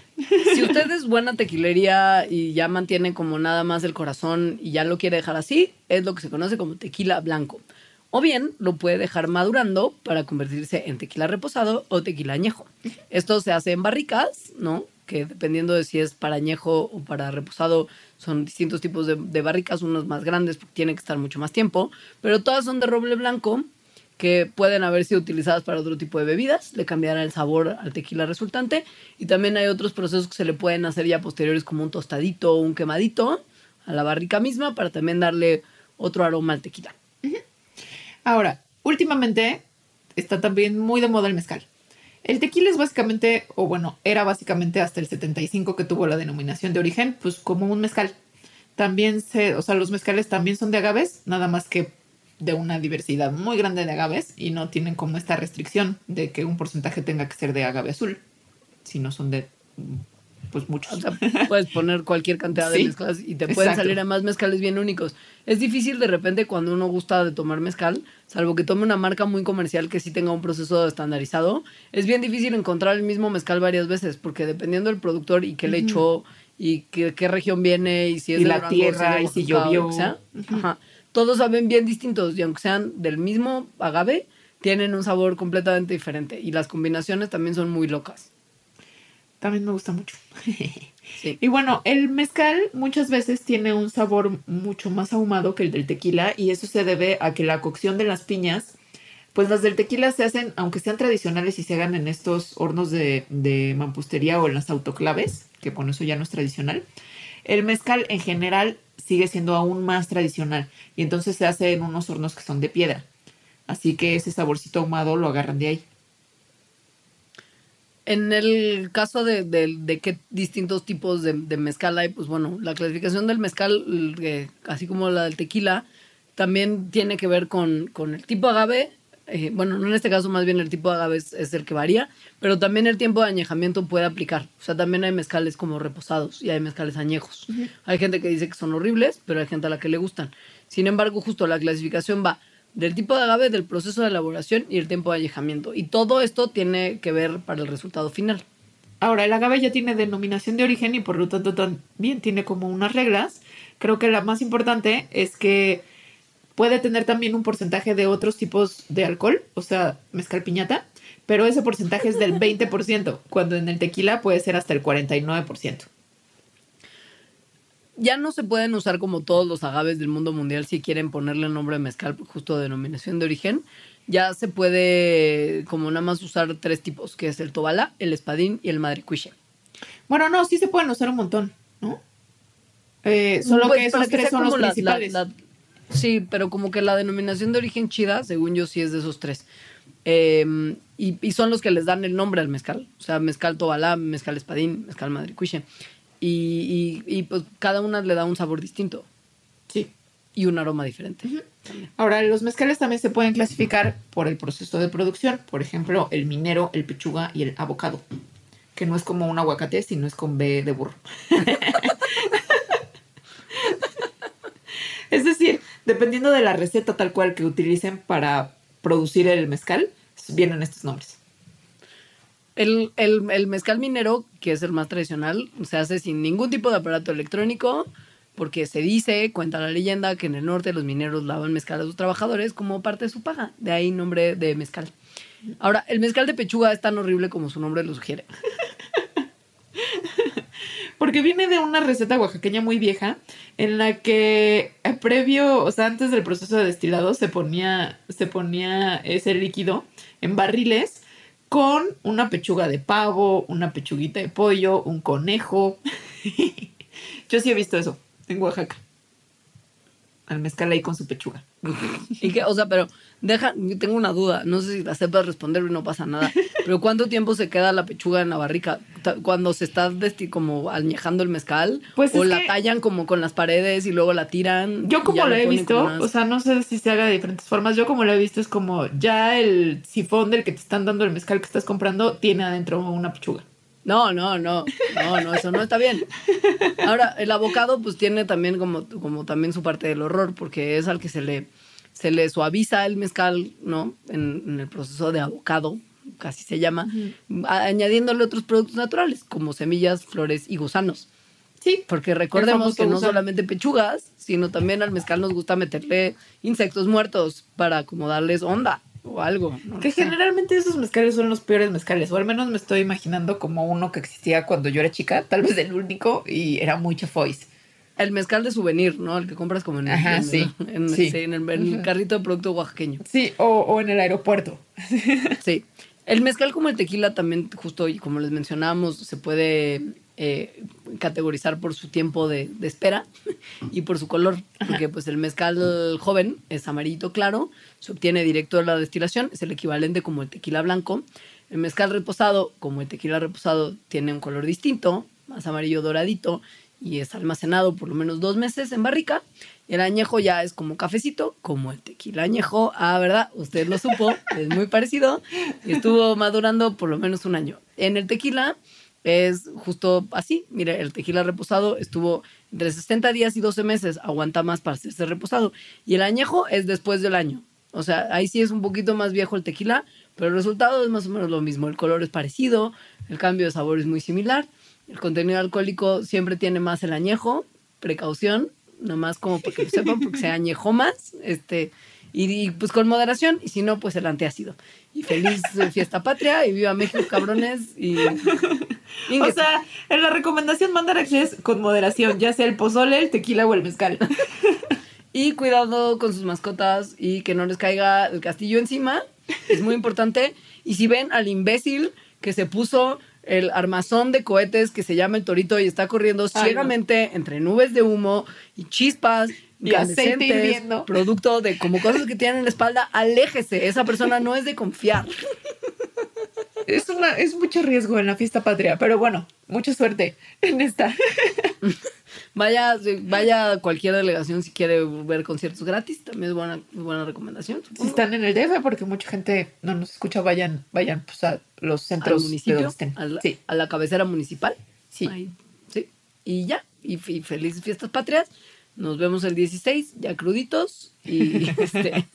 [SPEAKER 2] Si usted es buena tequilería y ya mantiene como nada más el corazón y ya lo quiere dejar así, es lo que se conoce como tequila blanco. O bien lo puede dejar madurando para convertirse en tequila reposado o tequila añejo. Esto se hace en barricas, ¿no? Que dependiendo de si es para añejo o para reposado, son distintos tipos de, barricas, unos más grandes porque tienen que estar mucho más tiempo, pero todas son de roble blanco que pueden haber sido utilizadas para otro tipo de bebidas, le cambiará el sabor al tequila resultante y también hay otros procesos que se le pueden hacer ya posteriores como un tostadito o un quemadito a la barrica misma para también darle otro aroma al tequila.
[SPEAKER 1] Ahora, últimamente está también muy de moda el mezcal. El tequila es básicamente, o bueno, era básicamente hasta el 75 que tuvo la denominación de origen, pues como un mezcal. También se, o sea, los mezcales también son de agaves, nada más que de una diversidad muy grande de agaves y no tienen como esta restricción de que un porcentaje tenga que ser de agave azul, si no son de, pues muchos.
[SPEAKER 2] O sea, puedes poner cualquier cantidad de
[SPEAKER 1] Sí,
[SPEAKER 2] mezclas y te pueden
[SPEAKER 1] exacto.
[SPEAKER 2] salir además mezcales bien únicos. Es difícil de repente cuando uno gusta de tomar mezcal, salvo que tome una marca muy comercial que sí tenga un proceso estandarizado, es bien difícil encontrar el mismo mezcal varias veces porque dependiendo del productor y qué le echó y qué, qué región viene y si es
[SPEAKER 1] Y
[SPEAKER 2] de
[SPEAKER 1] la
[SPEAKER 2] Durango,
[SPEAKER 1] tierra, y si llovió.
[SPEAKER 2] Ajá. Todos saben bien distintos y aunque sean del mismo agave, tienen un sabor completamente diferente y las combinaciones también son muy locas.
[SPEAKER 1] También me gusta mucho. <laughs>
[SPEAKER 2] Sí.
[SPEAKER 1] Y bueno, el mezcal muchas veces tiene un sabor mucho más ahumado que el del tequila y eso se debe a que la cocción de las piñas, pues las del tequila se hacen, aunque sean tradicionales y se hagan en estos hornos de, de mampustería o en las autoclaves, que con eso ya no es tradicional, el mezcal en general sigue siendo aún más tradicional y entonces se hace en unos hornos que son de piedra. Así que ese saborcito ahumado lo agarran de ahí.
[SPEAKER 2] En el caso de, de- de qué distintos tipos de, de mezcal hay, pues bueno, la clasificación del mezcal, eh, así como la del tequila, también tiene que ver con, con el tipo de agave. eh, bueno, no en este caso más bien el tipo de agave es, es el que varía, pero también el tiempo de añejamiento puede aplicar. O sea, también hay mezcales como reposados y hay mezcales añejos. Hay gente que dice que son horribles, pero hay gente a la que le gustan. Sin embargo, justo la clasificación va del tipo de agave, del proceso de elaboración y el tiempo de añejamiento. Y todo esto tiene que ver para el resultado final.
[SPEAKER 1] Ahora, el agave ya tiene denominación de origen y por lo tanto también tiene como unas reglas. Creo que la más importante es que puede tener también un porcentaje de otros tipos de alcohol, o sea, mezcal piñata, pero ese porcentaje es del <laughs> 20%, cuando en el tequila puede ser hasta el 49%.
[SPEAKER 2] Ya no se pueden usar como todos los agaves del mundo mundial si quieren ponerle nombre mezcal, por justo denominación de origen. Ya se puede como nada más usar tres tipos, que es el tobala, el espadín y el madricuiche.
[SPEAKER 1] Bueno, no, sí se pueden usar un montón, ¿no? Eh, solo
[SPEAKER 2] Pues,
[SPEAKER 1] que esos tres son los
[SPEAKER 2] la-
[SPEAKER 1] principales.
[SPEAKER 2] la- sí, pero como que la denominación de origen chida, según yo, sí es de esos tres. Eh, y, y son los que les dan el nombre al mezcal. O sea, mezcal tobalá, mezcal espadín, mezcal madricuiche. Y, y, y, pues cada una le da un sabor distinto
[SPEAKER 1] Sí.
[SPEAKER 2] y un aroma diferente.
[SPEAKER 1] Ahora, los mezcales también se pueden clasificar por el proceso de producción. Por ejemplo, el minero, el pechuga y el abocado. Que no es como un aguacate, sino es con B de burro. <laughs> es decir, dependiendo de la receta tal cual que utilicen para producir el mezcal, vienen estos nombres.
[SPEAKER 2] El, el, mezcal minero, que es el más tradicional, se hace sin ningún tipo de aparato electrónico, porque se dice, cuenta la leyenda, que en el norte los mineros lavan mezcal a sus trabajadores como parte de su paga. De ahí nombre de mezcal. Ahora, el mezcal de pechuga es tan horrible como su nombre lo sugiere. <laughs>
[SPEAKER 1] Porque viene de una receta oaxaqueña muy vieja en la que eh, previo, o sea, antes del proceso de destilado se ponía, se ponía ese líquido en barriles con una pechuga de pavo, una pechuguita de pollo, un conejo. <laughs> Yo sí he visto eso en Oaxaca. Al mezcal ahí con su pechuga. <laughs>
[SPEAKER 2] Y o sea, pero deja, tengo una duda, no sé si la sepas responder y no pasa nada, pero ¿cuánto tiempo se queda la pechuga en la barrica? Cuando se está como añejando el mezcal,
[SPEAKER 1] Pues
[SPEAKER 2] o la
[SPEAKER 1] que-
[SPEAKER 2] tallan como con las paredes y luego la tiran.
[SPEAKER 1] Yo como lo he visto,
[SPEAKER 2] unas-
[SPEAKER 1] o sea, no sé si se haga de diferentes formas. Yo como lo he visto es como ya el sifón del que te están dando el mezcal que estás comprando tiene adentro una pechuga.
[SPEAKER 2] No, no, no, no, no, eso no está bien. Ahora, el abocado pues tiene también como, como también su parte del horror, porque es al que se le, se le suaviza el mezcal, ¿no? En, en el proceso de abocado, casi se llama, a- añadiéndole otros productos naturales, como semillas, flores y gusanos.
[SPEAKER 1] Sí,
[SPEAKER 2] Porque recordemos que no
[SPEAKER 1] gusano.
[SPEAKER 2] solamente pechugas, sino también al mezcal nos gusta meterle insectos muertos para como darles onda o algo. ¿no?
[SPEAKER 1] Que generalmente esos mezcales son los peores mezcales, o al menos me estoy imaginando como uno que existía cuando yo era chica, tal vez el único, y era muy chafois.
[SPEAKER 2] El mezcal de souvenir, ¿no? El que compras como en el,
[SPEAKER 1] Ajá,
[SPEAKER 2] en,
[SPEAKER 1] sí,
[SPEAKER 2] en-
[SPEAKER 1] sí.
[SPEAKER 2] sí, en el, en el carrito de producto oaxaqueño.
[SPEAKER 1] Sí, o, o en el aeropuerto.
[SPEAKER 2] Sí. El mezcal como el tequila también, justo y como les mencionábamos, se puede eh, categorizar por su tiempo de, de espera y por su color. Porque pues el mezcal joven es amarillito claro, se obtiene directo de la destilación, es el equivalente como el tequila blanco. El mezcal reposado, como el tequila reposado, tiene un color distinto, más amarillo doradito, y es almacenado por lo menos dos meses en barrica. El añejo ya es como cafecito, como el tequila añejo. Ah, ¿verdad? Usted lo supo, <laughs> es muy parecido. Estuvo madurando por lo menos un año. En el tequila es justo así. Mire, el tequila reposado estuvo entre 60 días y 12 meses, aguanta más para hacerse reposado. Y el añejo es después del año. O sea, ahí sí es un poquito más viejo el tequila, pero el resultado es más o menos lo mismo. El color es parecido, el cambio de sabor es muy similar. El contenido alcohólico siempre tiene más el añejo, precaución, nomás como para que lo sepan, porque se añejó más, este, y, y, pues con moderación, y si no, pues el antiácido. Y feliz fiesta patria, y viva México, cabrones, y... <laughs>
[SPEAKER 1] O sea, en la recomendación Mandarax es con moderación, ya sea el pozole, el tequila o el mezcal. <laughs>
[SPEAKER 2] Y cuidado con sus mascotas y que no les caiga el castillo encima. Es muy importante. Y si ven al imbécil que se puso el armazón de cohetes que se llama el torito y está corriendo
[SPEAKER 1] Ay,
[SPEAKER 2] ciegamente entre nubes de humo y chispas
[SPEAKER 1] Y aceite
[SPEAKER 2] incandescentes,
[SPEAKER 1] hirviendo.
[SPEAKER 2] producto de como cosas que tienen en la espalda, aléjese. Esa persona no es de confiar.
[SPEAKER 1] Es, una, es mucho riesgo en la fiesta patria, pero bueno, mucha suerte en esta. <laughs>
[SPEAKER 2] Vaya, vaya a cualquier delegación si quiere ver conciertos gratis. También es buena, buena recomendación.
[SPEAKER 1] Si están en el DF, porque mucha gente no nos escucha, vayan, vayan pues, a los
[SPEAKER 2] al
[SPEAKER 1] centros de donde estén.
[SPEAKER 2] a la,
[SPEAKER 1] Sí.
[SPEAKER 2] a la cabecera municipal.
[SPEAKER 1] Sí.
[SPEAKER 2] Ahí, sí. Y ya, y, y felices fiestas patrias. Nos vemos el 16, ya cruditos. Y, <laughs> este,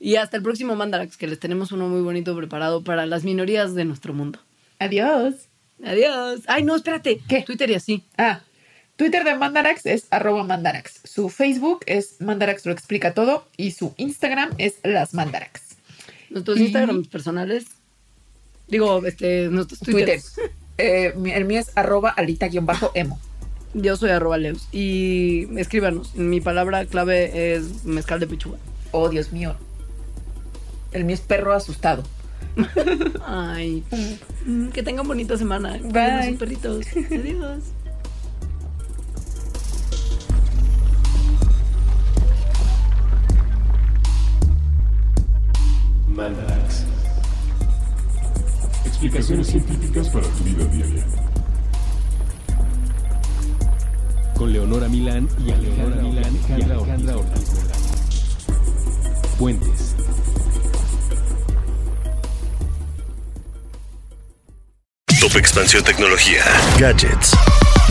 [SPEAKER 2] y hasta el próximo Mandarax, que les tenemos uno muy bonito preparado para las minorías de nuestro mundo.
[SPEAKER 1] Adiós.
[SPEAKER 2] Adiós. Ay, no, espérate.
[SPEAKER 1] ¿Qué?
[SPEAKER 2] Twitter y así.
[SPEAKER 1] Ah, Twitter de Mandarax es arroba Mandarax. Su Facebook es Mandarax lo explica todo y su Instagram es las Mandarax.
[SPEAKER 2] Nuestros
[SPEAKER 1] Y-
[SPEAKER 2] Instagrams personales. Digo, este, nuestros
[SPEAKER 1] Twitter.
[SPEAKER 2] Twitter.
[SPEAKER 1] Eh, el mío es arroba alita-emo.
[SPEAKER 2] Yo soy arroba Leus. Y escríbanos. Mi palabra clave es mezcal de pechuga.
[SPEAKER 1] Oh, Dios mío. El mío es perro asustado. <laughs>
[SPEAKER 2] Ay, <laughs> que tengan bonita semana.
[SPEAKER 1] Bye.
[SPEAKER 2] Sus perritos. <laughs> Adiós.
[SPEAKER 3] Mandarax. Explicaciones científicas para tu vida diaria. Con Leonora Milán y Alejandra Milán y Alejandra Ortiz. Puentes.
[SPEAKER 4] Top Expansión Tecnología. Gadgets.